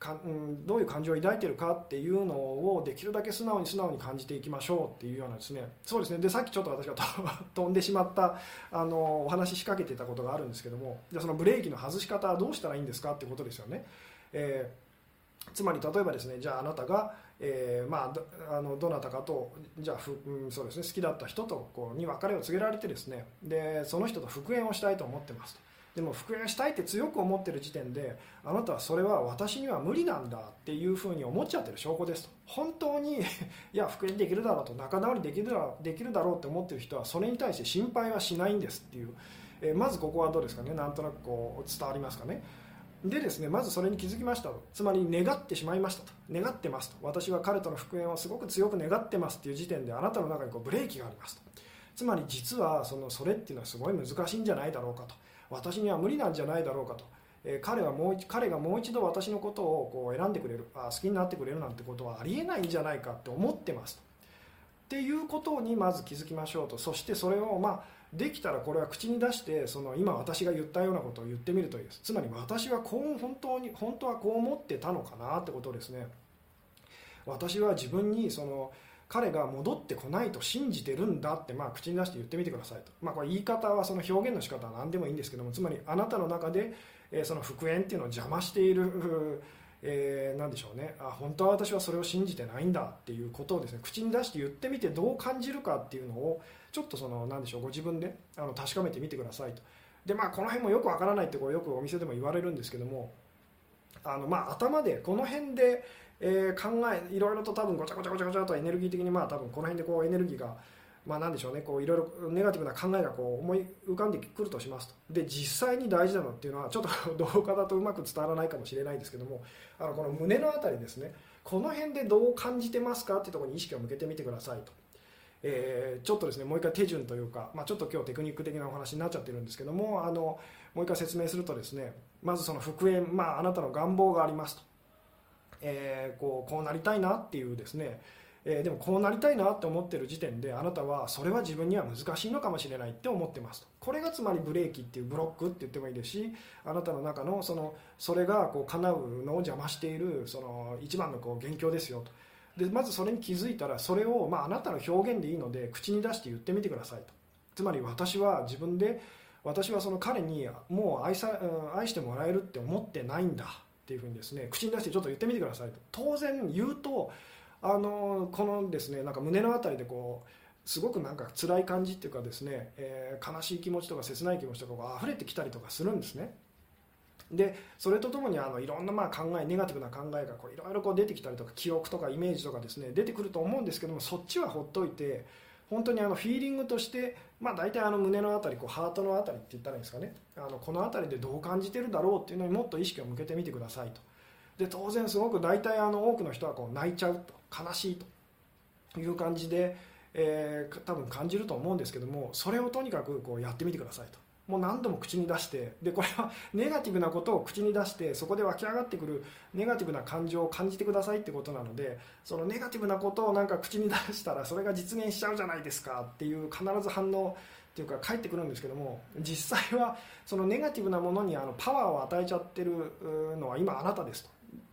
か、うん、どういう感情を抱いているかっていうのをできるだけ素直に素直に感じていきましょうっていうようなですねそうですねでさっきちょっと私が 飛んでしまったあのお話し仕掛けてたことがあるんですけどもじゃそのブレーキの外し方はどうしたらいいんですかってことですよね。えー、つまり例えばですねじゃああなたが、えー、まあ、あのどなたかとじゃあふ、うん、そうですね好きだった人とこうに別れを告げられてですねでその人と復縁をしたいと思ってますと。でも復縁したいって強く思ってる時点であなたはそれは私には無理なんだっていうふうに思っちゃってる証拠ですと。本当にいや復縁できるだろうと仲直りできるだろうできるだろうって思ってる人はそれに対して心配はしないんですっていう、えー、まずここはどうですかね？なんとなくこう伝わりますかね？でですねまずそれに気づきましたと。つまり願ってしまいましたと。願ってますと。私は彼との復縁をすごく強く願ってますっていう時点であなたの中にこうブレーキがありますと。つまり実はそのそれっていうのはすごい難しいんじゃないだろうかと。私には無理なんじゃないだろうかと、えー、彼はもう彼がもう一度私のことをこう選んでくれる。あ好きになってくれるなんてことはありえないんじゃないかって思ってますと。っていうことにまず気づきましょうと。そしてそれをまあできたらこれは口に出してその今私が言ったようなことを言ってみるといいですつまり私はこう本当に本当はこう思ってたのかなってことですね。私は自分にその彼が戻ってこないと信じてるんだって、まあ、口に出して言ってみてくださいと、まあ、これ言い方はその表現の仕方は何でもいいんですけどもつまりあなたの中で、え、その復縁っていうのを邪魔している、えー、何でしょうね。あ本当は私はそれを信じてないんだっていうことをですね口に出して言ってみてどう感じるかっていうのをちょっとその何でしょうご自分であの確かめてみてくださいと。でまあこの辺もよくわからないってこうよくお店でも言われるんですけどもあのまあ頭でこの辺でえー、考えいろいろと多分ごちゃごちゃごちゃごちゃとエネルギー的にまあ多分この辺でこうエネルギーがまあなんでしょうねこういろいろネガティブな考えがこう思い浮かんでくるとしますと。で実際に大事なのっていうのはちょっと動画だとうまく伝わらないかもしれないですけどもあのこの胸の辺りですね。この辺でどう感じてますかっていうところに意識を向けてみてくださいと。えー、ちょっとですねもう一回手順というか、まあ、ちょっと今日テクニック的なお話になっちゃってるんですけどもあのもう一回説明するとですねまずその復縁、まあ、あなたの願望がありますと。えー、こうこうなりたいなっていうですね、えー、でもこうなりたいなって思ってる時点であなたはそれは自分には難しいのかもしれないって思ってますと。これがつまりブレーキっていうブロックって言ってもいいですしあなたの中のそのそれがこう叶うのを邪魔しているその一番のこう元凶ですよと。でまずそれに気づいたらそれを、まあ、あなたの表現でいいので口に出して言ってみてくださいと。つまり私は自分で私はその彼にもう愛さ愛してもらえるって思ってないんだ。っていうふうにですね口に出してちょっと言ってみてくださいと。当然言うとあのこのですねなんか胸の辺りでこうすごくなんか辛い感じっていうかですね、えー、悲しい気持ちとか切ない気持ちとかが溢れてきたりとかするんですね。でそれとともにあのいろんなまあ考えネガティブな考えがこういろいろこう出てきたりとか記憶とかイメージとかですね出てくると思うんですけどもそっちはほっといて本当にあのフィーリングとして、まあ、大体あの胸の辺りこうハートの辺りって言ったらいいんですかね。あのこの辺りでどう感じてるだろうっていうのにもっと意識を向けてみてくださいと。で当然すごく大体あの多くの人はこう泣いちゃうと悲しいと。いう感じで、えー、多分感じると思うんですけどもそれをとにかくこうやってみてくださいと。もう何度も口に出してでこれは ネガティブなことを口に出してそこで湧き上がってくるネガティブな感情を感じてくださいってことなのでそのネガティブなことをなんか口に出したらそれが実現しちゃうじゃないですかっていう必ず反応っていうか返ってくるんですけども実際はそのネガティブなものにあのパワーを与えちゃってるのは今あなたですと。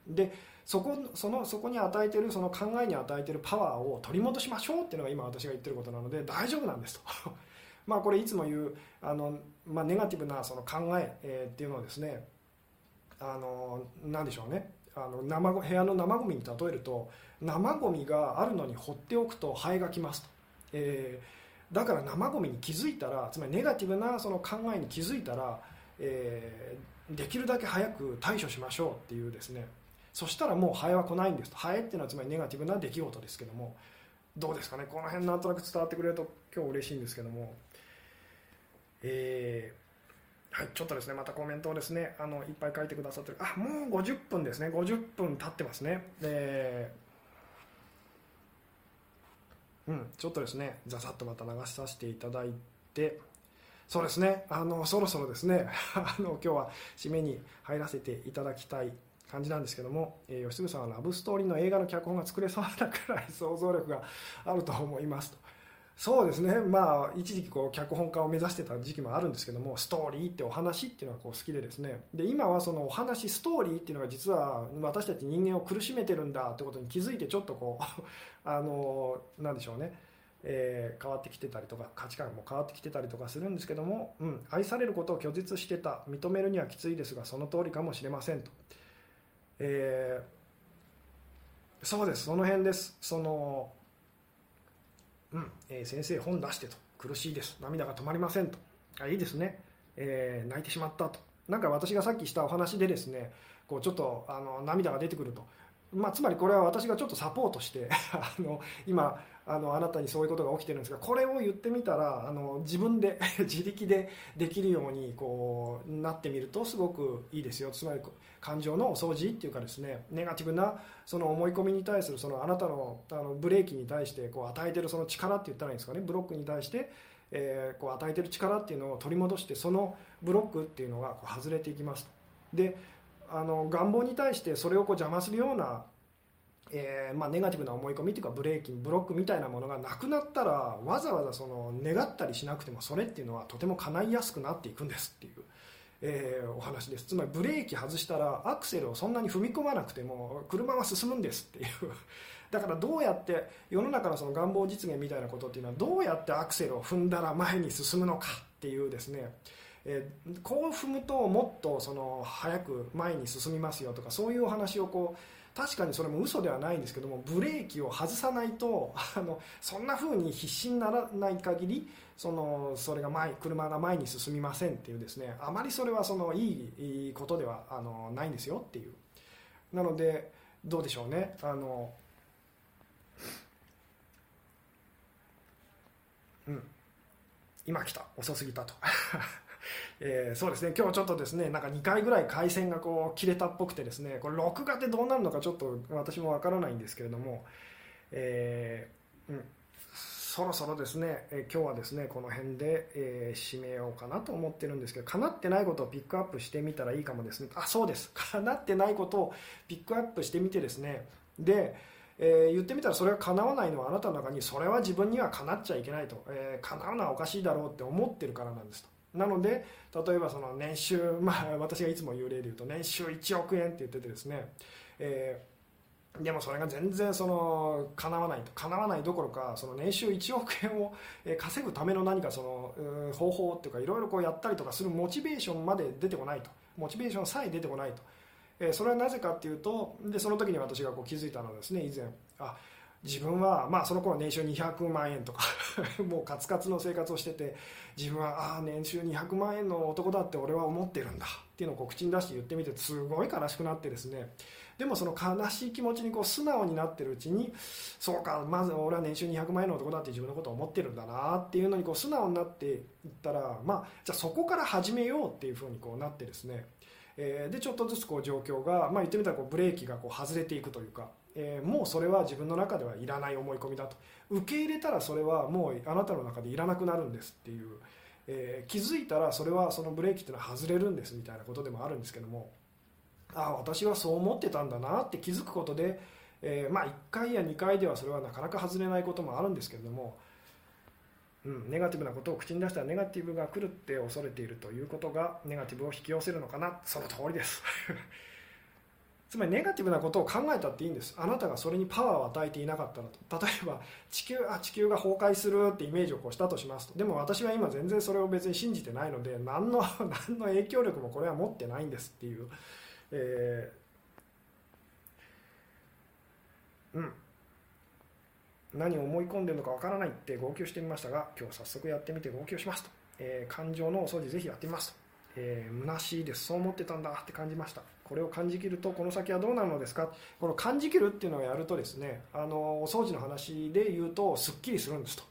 でそこそのそこに与えてるその考えに与えてるパワーを取り戻しましょうっていうのが今私が言ってることなので大丈夫なんですと。まあ、これいつも言うあの、まあ、ネガティブなその考ええ、っていうのをですねあのなんでしょうね。あの生部屋の生ゴミに例えると生ゴミがあるのに放っておくとハエが来ますと、えー、だから生ゴミに気づいたらつまりネガティブなその考えに気づいたら、えー、できるだけ早く対処しましょうっていうですね。そしたらもうハエは来ないんですと。ハエっていうのはつまりネガティブな出来事ですけども。どうですかね。この辺なんとなく伝わってくれると今日嬉しいんですけども。えー、はい、ちょっとですねまたコメントをですねあのいっぱい書いてくださってる。あもう50分ですね。50分経ってますね。でうんちょっとですねざさっとまた流させていただいて。そうですね。あのそろそろですね あの今日は締めに入らせていただきたい感じなんですけども、えー、吉純さんはラブストーリーの映画の脚本が作れそうなくらい想像力があると思いますと。そうですね。まあ一時期こう脚本家を目指してた時期もあるんですけどもストーリーってお話っていうのがこう好きでですね。で今はそのお話ストーリーっていうのが実は私たち人間を苦しめてるんだってことに気づいてちょっとこう あのなんでしょうね。えー、変わってきてたりとか価値観も変わってきてたりとかするんですけども、うん、愛されることを拒絶してた。認めるにはきついですがその通りかもしれませんと、えー、そうです。その辺です。そのうんえー、先生本出してと苦しいです。涙が止まりませんと。あいいですね、えー、泣いてしまったと。なんか私がさっきしたお話でですねこうちょっとあの涙が出てくると、まあ、つまりこれは私がちょっとサポートして あの今あのあなたにそういうことが起きてるんですがこれを言ってみたらあの自分で 自力でできるようにこうなってみるとすごくいいですよ。つまり感情のお掃除っていうかですねネガティブなその思い込みに対するそのあなたのあのブレーキに対してこう与えてるその力って言ったらいいんですかね。ブロックに対してえー、こう与えてる力っていうのを取り戻してそのブロックっていうのがこう外れていきますであの願望に対してそれをこう邪魔するようなえー、まあ、ネガティブな思い込みというかブレーキブロックみたいなものがなくなったらわざわざその願ったりしなくてもそれっていうのはとても叶いやすくなっていくんですっていう、えー、お話です。つまりブレーキ外したらアクセルをそんなに踏み込まなくても車は進むんですっていう。だからどうやって世の中のその願望実現みたいなことっていうのはどうやってアクセルを踏んだら前に進むのかっていうですね。えー、こう踏むともっとその早く前に進みますよとかそういうお話をこう確かにそれも嘘ではないんですけどもブレーキを外さないとあのそんな風に必死にならない限りそのそれが前車が前に進みませんっていうですねあまりそれはそのいいことではあのないんですよっていう。なのでどうでしょうね。あのうん。今来た。遅すぎたと。えー、そうですね。今日ちょっとですねなんか2回ぐらい回線がこう切れたっぽくてですねこれ録画でどうなるのかちょっと私もわからないんですけれども、えー、うん、そろそろですね、えー、今日はですねこの辺で、え締めようかなと思ってるんですけど叶ってないことをピックアップしてみたらいいかもですね。あそうです。叶ってないことをピックアップしてみてですね。でえー、言ってみたらそれが叶わないのはあなたの中にそれは自分には叶っちゃいけないと、えー、叶うのはおかしいだろうって思ってるからなんですと。なので例えばその年収、まあ、私がいつも言う例で言うと年収1億円って言っててですね、えー、でもそれが全然その叶わないと叶わないどころかその年収1億円を稼ぐための何かその方法っていうかいろいろこうやったりとかするモチベーションまで出てこないとモチベーションさえ出てこないと、えー、それはなぜかっていうとでその時に私がこう気づいたのはですね以前あ自分は、まあ、その頃年収200万円とか もうカツカツの生活をしてて自分はああ年収200万円の男だって俺は思ってるんだっていうのを口に出して言ってみてすごい悲しくなってですね。でもその悲しい気持ちにこう素直になってるうちにそうかまず俺は年収200万円の男だって自分のことを思ってるんだなっていうのにこう素直になっていったら、まあ、じゃあそこから始めようっていうふうにこうなってですね。えーでちょっとずつこう状況が、まあ、言ってみたらこうブレーキがこう外れていくというかえー、もうそれは自分の中ではいらない思い込みだと。受け入れたらそれはもうあなたの中でいらなくなるんですっていう、えー、気づいたらそれはそのブレーキっていうのは外れるんですみたいなことでもあるんですけどもああ私はそう思ってたんだなって気づくことで、え、まあ1回や2回ではそれはなかなか外れないこともあるんですけれども、うん、ネガティブなことを口に出したらネガティブが来るって恐れているということがネガティブを引き寄せるのかな。その通りです。つまりネガティブなことを考えたっていいんです。あなたがそれにパワーを与えていなかったらと。例えば地球あ地球が崩壊するってイメージをこうしたとしますと。でも私は今全然それを別に信じてないので何の 何の影響力もこれは持ってないんですっていう、えー、うん。何を思い込んでるのかわからないって号泣してみましたが今日早速やってみて号泣しますと、えー、感情のお掃除ぜひやってみますと、えー、虚しいです。そう思ってたんだって感じました。これを感じきるとこの先はどうなるのですか？この感じきるっていうのをやるとですねあのお掃除の話で言うとすっきりするんですと。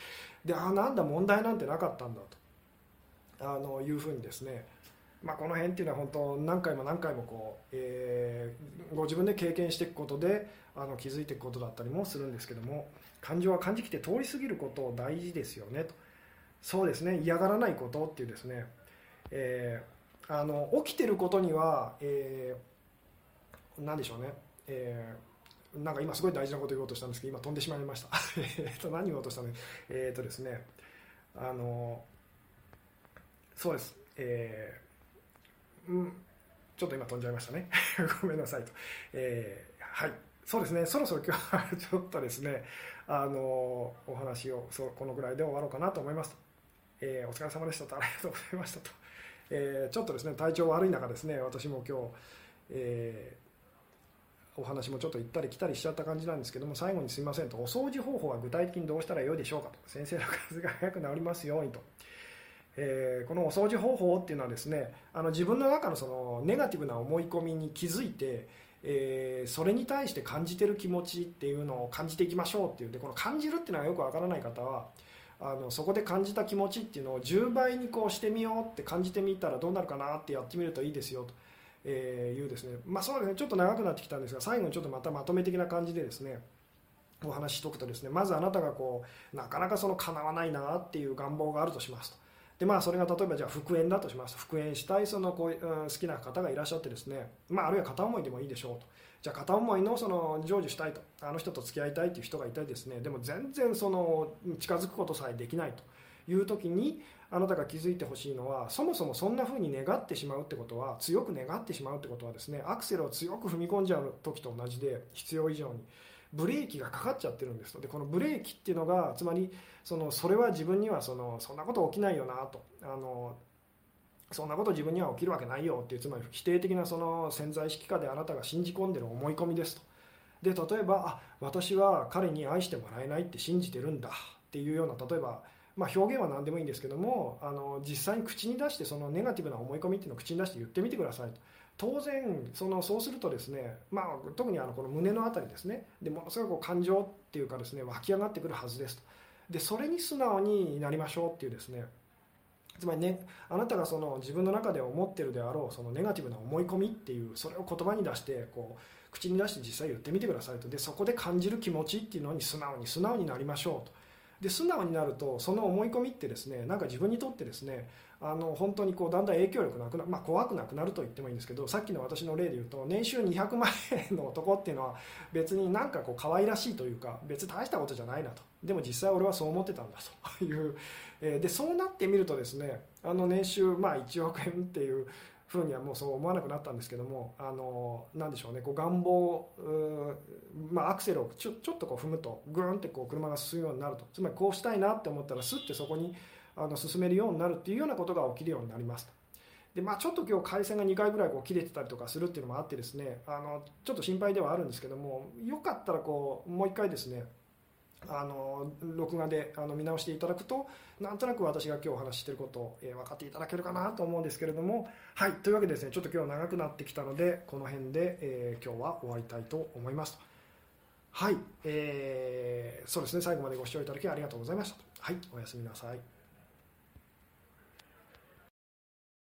であなんだ問題なんてなかったんだと。あのいうふうにですねまあ、この辺っていうのは本当何回も何回もこう、えー、ご自分で経験していくことであの気づいていくことだったりもするんですけども感情は感じきて通り過ぎること大事ですよねと。そうですね。嫌がらないことっていうですね、えー、あの起きてることには、えー、何でしょうね、えー、なんか今すごい大事なこと言おうとしたんですけど今飛んでしまいました。えと何言おうとしたの？えっ、ー、とですね。あのそうです、えー、うん。ちょっと今飛んじゃいましたね。ごめんなさいと、えー、はい。そうですね、そろそろ今日はちょっとですね、あのお話をそこのぐらいで終わろうかなと思います。えー、お疲れ様でしたと、ありがとうございましたと。えー、ちょっとですね、体調悪い中ですね、私も今日、え、お話もちょっと行ったり来たりしちゃった感じなんですけども、最後にすみませんと、お掃除方法は具体的にどうしたらよいでしょうかと、先生の数が早く治りますようにと。えー、このお掃除方法っていうのはですねあの自分の中のそのネガティブな思い込みに気づいて、えー、それに対して感じてる気持ちっていうのを感じていきましょうっていうでこの感じるっていうのはよくわからない方はあのそこで感じた気持ちっていうのを10倍にこうしてみようって感じてみたらどうなるかなってやってみるといいですよと。えいうですねまあそうですねちょっと長くなってきたんですが最後にちょっとまたまとめ的な感じでですねお話ししとくとですねまずあなたがこうなかなかその叶わないなっていう願望があるとしますとでまあそれが例えばじゃあ復縁だとします。復縁したいそのこう、うん、好きな方がいらっしゃってですね、まあ、あるいは片思いでもいいでしょうと。じゃあ片思いのその成就したいと。あの人と付き合いたいという人がいたりですね。でも全然その近づくことさえできないと。いう時にあなたが気づいてほしいのはそもそもそんな風に願ってしまうってことは強く願ってしまうってことはですねアクセルを強く踏み込んじゃう時と同じで必要以上に。ブレーキがかかっちゃってるんですと。でこのブレーキっていうのがつまりそのそれは自分にはそのそんなこと起きないよなと。あのそんなこと自分には起きるわけないよっていうつまり否定的なその潜在意識下であなたが信じ込んでる思い込みですと。で例えばあ私は彼に愛してもらえないって信じてるんだ。っていうような例えばまあ、表現は何でもいいんですけどもあの実際に口に出してそのネガティブな思い込みっていうのを口に出して言ってみてくださいと。当然そのそうするとですね、まあ、特にあのこの胸の辺りですね。でものすごいこう感情っていうかですね湧き上がってくるはずですと。でそれに素直になりましょうっていうですね。つまりねあなたがその自分の中で思ってるであろうそのネガティブな思い込みっていうそれを言葉に出してこう口に出して実際言ってみてくださいと。でそこで感じる気持ちっていうのに素直に素直になりましょうと。で素直になるとその思い込みってですねなんか自分にとってですねあの本当にこうだんだん影響力なくな、まあ、怖くなくなると言ってもいいんですけどさっきの私の例で言うと年収200万円の男っていうのは別になんかこう可愛らしいというか別に大したことじゃないなと。でも実際俺はそう思ってたんだと。いう、えでそうなってみるとですねあの年収まあ1億円っていうふうにはもうそう思わなくなったんですけどもあのなんでしょうねこう願望まあ、アクセルをちょちょっとこう踏むとグーンってこう車が進むようになると。つまりこうしたいなって思ったらスッてそこにあの進めるようになるっていうようなことが起きるようになりますでまあ、ちょっと今日回線が2回ぐらいこう切れてたりとかするっていうのもあってですねあのちょっと心配ではあるんですけどもよかったらこうもう1回ですねあの録画であの見直していただくとなんとなく私が今日お話ししてることを、えー、分かっていただけるかなと思うんですけれどもはいというわけでですねちょっと今日長くなってきたのでこの辺で、えー、今日は終わりたいと思いますはい、えー、そうですね最後までご視聴いただきありがとうございましたはいおやすみなさい。